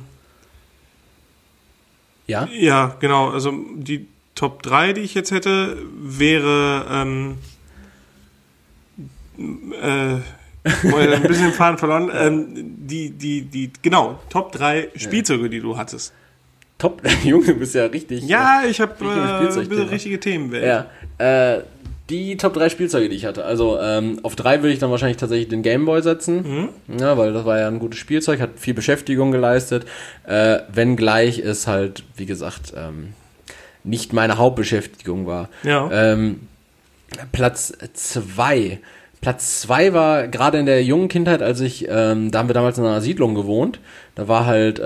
S2: Ja?
S1: ja, genau. Also die Top 3, die ich jetzt hätte, wäre ähm, äh, ein bisschen den Faden verloren. Ähm, die, die, die, genau, Top 3 Spielzeuge, die du hattest.
S2: Top, Junge, du bist ja richtig.
S1: Ja, ich habe äh, richtige Themen.
S2: Ja. Äh, die Top 3 Spielzeuge, die ich hatte. Also ähm, auf 3 würde ich dann wahrscheinlich tatsächlich den Gameboy setzen. Ja, weil das war ja ein gutes Spielzeug, hat viel Beschäftigung geleistet. Äh, wenngleich es halt, wie gesagt, ähm, nicht meine Hauptbeschäftigung war.
S1: Ja.
S2: Ähm, Platz 2. Platz 2 war gerade in der jungen Kindheit, als ich, ähm, da haben wir damals in einer Siedlung gewohnt. Da war halt, äh,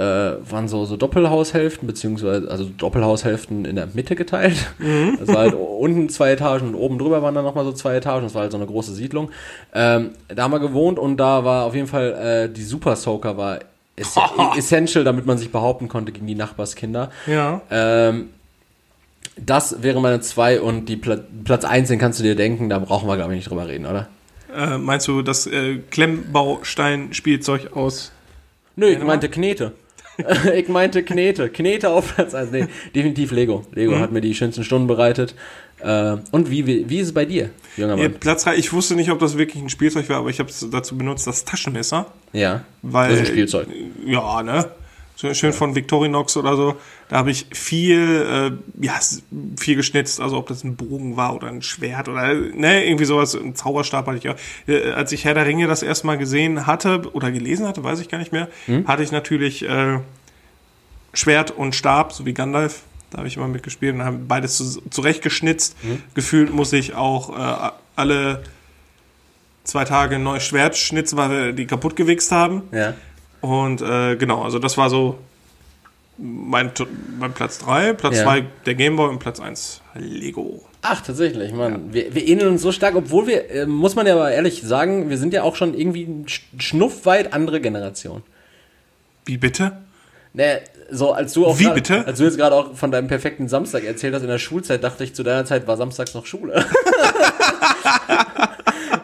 S2: waren so, so Doppelhaushälften, beziehungsweise, also Doppelhaushälften in der Mitte geteilt. Das war halt unten zwei Etagen und oben drüber waren dann nochmal so zwei Etagen. Das war halt so eine große Siedlung. Ähm, da haben wir gewohnt und da war auf jeden Fall, äh, die Super Soaker war ess essential, damit man sich behaupten konnte gegen die Nachbarskinder.
S1: ja.
S2: Ähm, das wäre meine 2 und die Pla Platz 1, den kannst du dir denken, da brauchen wir, glaube ich, nicht drüber reden, oder?
S1: Äh, meinst du das äh, Klemmbaustein-Spielzeug aus?
S2: Nö, ich meinte Knete. ich meinte Knete. Knete auf Platz 1. Nee, definitiv Lego. Lego
S1: Mhm.
S2: hat mir die schönsten Stunden bereitet. Äh, und wie, wie, wie ist es bei dir, junger
S1: Ja,
S2: Mann?
S1: Platz 3, ich wusste nicht, ob das wirklich ein Spielzeug war, aber ich habe es dazu benutzt, das Taschenmesser.
S2: Ja,
S1: Weil,
S2: das ist ein Spielzeug.
S1: Ja, ne? So schön von Victorinox oder so. Da habe ich viel, äh, ja, viel geschnitzt. Also ob das ein Bogen war oder ein Schwert oder ne, irgendwie sowas. Ein Zauberstab hatte ich auch. Äh, als ich Herr der Ringe das erste Mal gesehen hatte oder gelesen hatte, weiß ich gar nicht mehr, hatte ich natürlich äh, Schwert und Stab, so wie Gandalf. Da habe ich immer mitgespielt und haben beides zu, zurechtgeschnitzt. Gefühlt muss ich auch äh, alle zwei Tage ein neues Schwert schnitzen, weil wir die kaputt gewichst haben.
S2: Ja.
S1: Und äh, genau, also das war so mein, mein Platz 3, Platz
S2: Ja.
S1: 2 der Gameboy und Platz 1 Lego.
S2: Ach, tatsächlich, Mann. Wir, wir ähneln uns so stark, obwohl wir, äh, muss man ja aber ehrlich sagen, wir sind ja auch schon irgendwie ein Sch- schnuffweit andere Generation.
S1: Wie bitte?
S2: Ne, so als du auch
S1: Wie
S2: grad-
S1: bitte?
S2: Als du jetzt gerade auch von deinem perfekten Samstag erzählt hast in der Schulzeit, dachte ich, zu deiner Zeit war samstags noch Schule.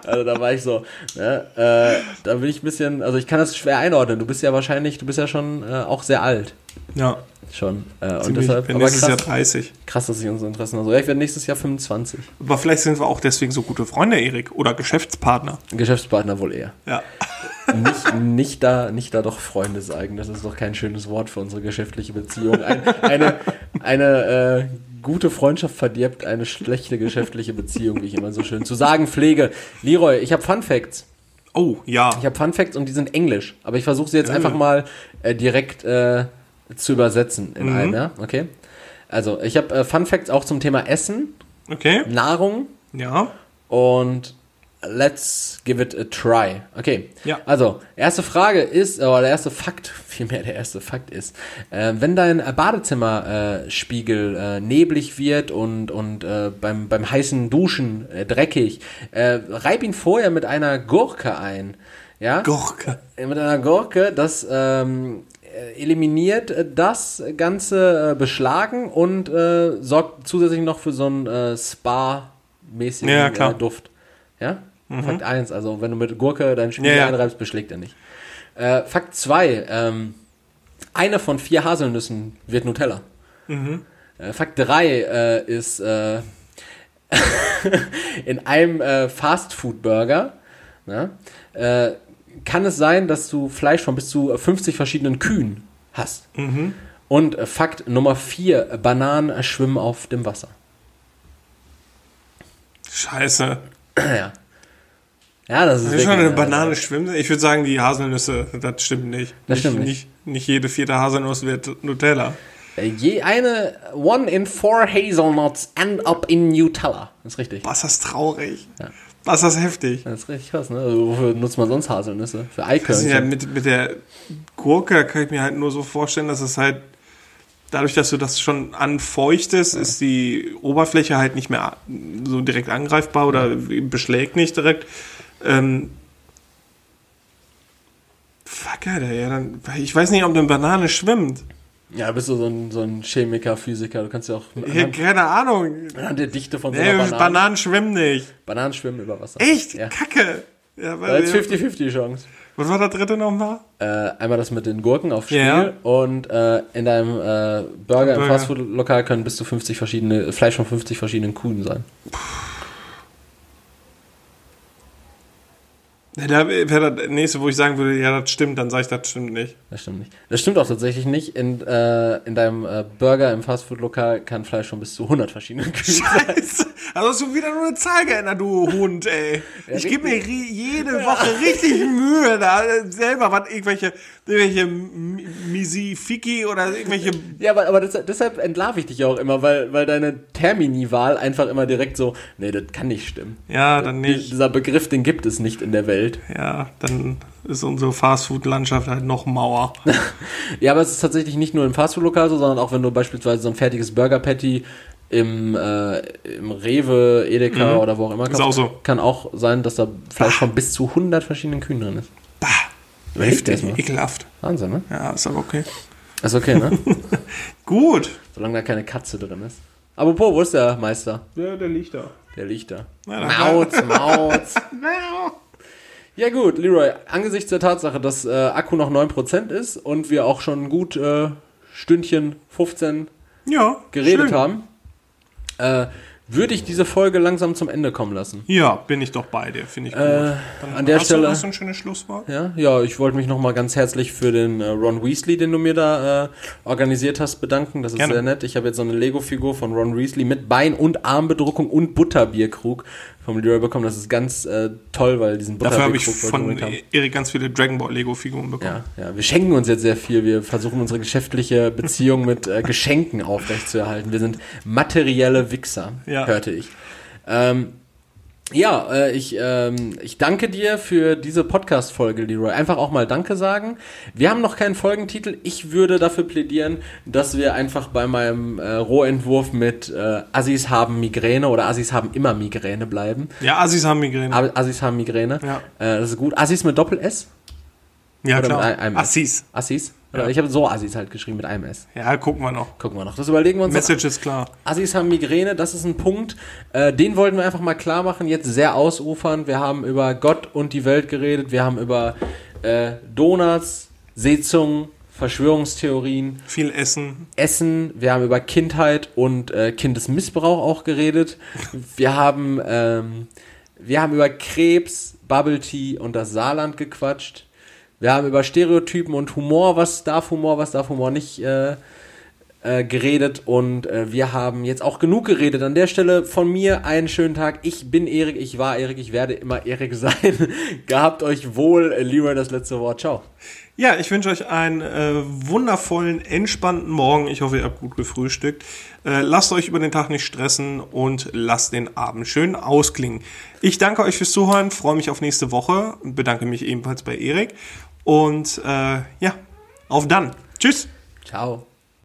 S2: also da war ich so, ne, äh, da bin ich ein bisschen, also ich kann das schwer einordnen. Du bist ja wahrscheinlich, du bist ja schon äh, auch sehr alt.
S1: Ja,
S2: Schon. Äh, und deshalb,
S1: ich bin nächstes Jahr
S2: krass,
S1: 30.
S2: krass, dass sich unsere Interessen also. Ja, ich werde nächstes Jahr 25.
S1: Aber vielleicht sind wir auch deswegen so gute Freunde, Erik, oder Geschäftspartner.
S2: Geschäftspartner wohl eher.
S1: Ja.
S2: nicht, nicht, da, nicht da doch Freunde sagen. Das ist doch kein schönes Wort für unsere geschäftliche Beziehung. Ein, eine eine äh, gute Freundschaft verdirbt eine schlechte geschäftliche Beziehung, wie ich immer so schön zu sagen pflege. Leroy, ich habe Fun Facts.
S1: Oh, ja.
S2: Ich habe Fun Facts und die sind Englisch. Aber ich versuche sie jetzt einfach mal äh, direkt äh, zu übersetzen in einem, ja? Okay? Also, ich habe äh, Fun Facts auch zum Thema Essen,
S1: Okay.
S2: Nahrung
S1: Ja.
S2: und let's give it a try. Okay.
S1: Ja.
S2: Also, erste Frage ist, oder der erste Fakt, vielmehr der erste Fakt ist, äh, wenn dein Badezimmerspiegel äh, neblig wird und, und äh, beim, beim heißen Duschen äh, dreckig, äh, reib ihn vorher mit einer Gurke ein. Ja?
S1: Gurke.
S2: Äh, Mit einer Gurke, das ähm, äh, eliminiert das ganze Beschlagen und sorgt zusätzlich noch für so einen Spa-mäßigen
S1: Ja, klar.
S2: Duft. Ja? Fakt 1, also wenn du mit Gurke deinen Spiegel
S1: Ja,
S2: einreibst, beschlägt er nicht. Äh, Fakt 2, ähm, Eine von vier Haselnüssen wird Nutella. Äh, Fakt 3 äh, ist äh, in einem äh, Fastfood-Burger na, äh, kann es sein, dass du Fleisch von bis zu 50 verschiedenen Kühen hast. Und äh, Fakt Nummer 4, Bananen schwimmen auf dem Wasser.
S1: Scheiße.
S2: ja. Ja, das ist,
S1: Das ist schon eine Banane schwimmen. Ich würde sagen, die Haselnüsse, das stimmt nicht.
S2: Das
S1: nicht,
S2: stimmt nicht.
S1: nicht. Nicht jede vierte Haselnuss wird Nutella.
S2: Äh, Je eine, one in four hazelnuts end up in Nutella. Das ist richtig.
S1: Was ist das traurig? Was ist das heftig?
S2: Das ist richtig krass, ne? Also wofür nutzt man sonst Haselnüsse? Für
S1: ist ja
S2: Eikörnchen.
S1: mit, mit der Gurke kann ich mir halt nur so vorstellen, dass es halt dadurch, dass du das schon anfeuchtest, ist die Oberfläche halt nicht mehr so direkt angreifbar oder beschlägt nicht direkt. Ähm, fuck, Alter, ja, dann, ich weiß nicht, ob eine Banane schwimmt.
S2: Ja, bist du so ein, so ein Chemiker, Physiker. Du kannst ja auch
S1: Ja, keine Ahnung.
S2: anhand der Dichte von so
S1: Nee,
S2: einer Banane.
S1: Bananen schwimmen nicht.
S2: Bananen schwimmen über Wasser.
S1: Echt?
S2: Ja.
S1: Kacke. Ja, weil,
S2: ist 50-50 Chance.
S1: was war der dritte nochmal?
S2: Äh, einmal das mit den Gurken auf Spiel
S1: Ja.
S2: und äh, in deinem äh, Burger im
S1: Burger.
S2: Fastfood-Lokal können bis zu 50 verschiedene, Fleisch von 50 verschiedenen Kuhen sein.
S1: Ja, da wäre das nächste, wo ich sagen würde, ja, das stimmt, dann sage ich, das stimmt nicht.
S2: Das stimmt nicht. Das stimmt auch tatsächlich nicht. In, äh, in deinem äh, Burger im Fastfood-Lokal kann Fleisch von bis zu 100 verschiedenen Kühen sein.
S1: Scheiße. Also hast du wieder nur eine Zahl geändert, du Hund, ey. ich gebe mir jede Woche richtig Mühe, da selber was, irgendwelche, irgendwelche Misi-Fiki oder irgendwelche.
S2: Ja, aber, aber deshalb, deshalb entlarv ich dich auch immer, weil, weil deine Termini-Wahl einfach immer direkt so, nee, das kann nicht stimmen.
S1: Ja, dann nicht.
S2: Dieser Begriff, den gibt es nicht in der Welt.
S1: Ja, dann ist unsere Fastfood-Landschaft halt noch Mauer.
S2: Ja, aber es ist tatsächlich nicht nur im Fastfood-Lokal so, sondern auch wenn du beispielsweise so ein fertiges Burger-Patty im, äh, im Rewe, Edeka oder wo auch immer
S1: Mhm. Ist auch so.
S2: kann auch sein, dass da Fleisch von bis zu 100 verschiedenen Kühen drin ist.
S1: Bah,
S2: Überleg dir das
S1: heftig, ekelhaft.
S2: Wahnsinn, ne?
S1: Ja, ist aber okay.
S2: Ist okay, ne?
S1: Gut.
S2: Solange da keine Katze drin ist. Apropos, wo ist der Meister?
S1: Ja, der liegt da.
S2: Der liegt da.
S1: Da-
S2: Mauz, Mauz. Ja gut, Leroy, angesichts der Tatsache, dass äh, Akku noch 9% ist und wir auch schon gut äh, Stündchen 15
S1: Ja,
S2: geredet
S1: schön.
S2: haben, äh, würde ich diese Folge langsam zum Ende kommen lassen.
S1: Ja, bin ich doch bei dir, finde ich gut.
S2: Äh,
S1: Dann
S2: an der
S1: hast
S2: Stelle-
S1: Du, hast du ein schönes Schlusswort?
S2: Ja, ja, ich wollte mich nochmal ganz herzlich für den äh, Ron Weasley, den du mir da äh, organisiert hast, bedanken. Das ist
S1: Gerne.
S2: sehr nett. Ich habe jetzt so eine Lego-Figur von Ron Weasley mit Bein- und Armbedruckung und Butterbierkrug vom Leroy bekommen. Das ist ganz äh, toll, weil diesen
S1: Dafür habe ich von. Erik ganz viele Dragon Ball Lego-Figuren bekommen.
S2: Ja, ja, wir schenken uns jetzt sehr viel. Wir versuchen unsere geschäftliche Beziehung mit äh, Geschenken aufrechtzuerhalten. Wir sind materielle Wichser,
S1: Ja.
S2: hörte ich. Ähm, ja, äh, ich, ähm, ich danke dir für diese Podcast-Folge, Leroy. Einfach auch mal Danke sagen. Wir haben noch keinen Folgentitel. Ich würde dafür plädieren, dass wir einfach bei meinem äh, Rohentwurf mit äh, Assis haben Migräne oder Assis haben immer Migräne bleiben.
S1: Ja, Assis haben Migräne.
S2: Assis haben Migräne.
S1: Ja.
S2: Äh, das ist gut. Assis mit Doppel-S?
S1: ja,
S2: oder
S1: klar. Assis.
S2: Assis? Oder
S1: Ja.
S2: Ich habe so Assis halt geschrieben mit einem S.
S1: Ja, gucken wir noch.
S2: Gucken wir noch. Das überlegen wir uns. noch.
S1: Message ist klar.
S2: Assis haben Migräne, das ist ein Punkt. Äh, den wollten wir einfach mal klar machen, jetzt sehr ausufern. Wir haben über Gott und die Welt geredet, wir haben über äh, Donuts, Seezungen, Verschwörungstheorien,
S1: Viel Essen.
S2: Essen, wir haben über Kindheit und äh, Kindesmissbrauch auch geredet. Wir haben, ähm, wir haben über Krebs, Bubble Tea und das Saarland gequatscht. Wir haben über Stereotypen und Humor, was darf Humor, was darf Humor nicht äh, äh, geredet. Und äh, wir haben jetzt auch genug geredet. An der Stelle von mir einen schönen Tag. Ich bin Erik, ich war Erik, ich werde immer Erik sein. Gehabt euch wohl. Äh, Leroy, das letzte Wort. Ciao.
S1: Ja, ich wünsche euch einen äh, wundervollen, entspannten Morgen. Ich hoffe, ihr habt gut gefrühstückt. Äh, lasst euch über den Tag nicht stressen und lasst den Abend schön ausklingen. Ich danke euch fürs Zuhören, freue mich auf nächste Woche und bedanke mich ebenfalls bei Erik. Und äh, ja, auf dann. Tschüss.
S2: Ciao.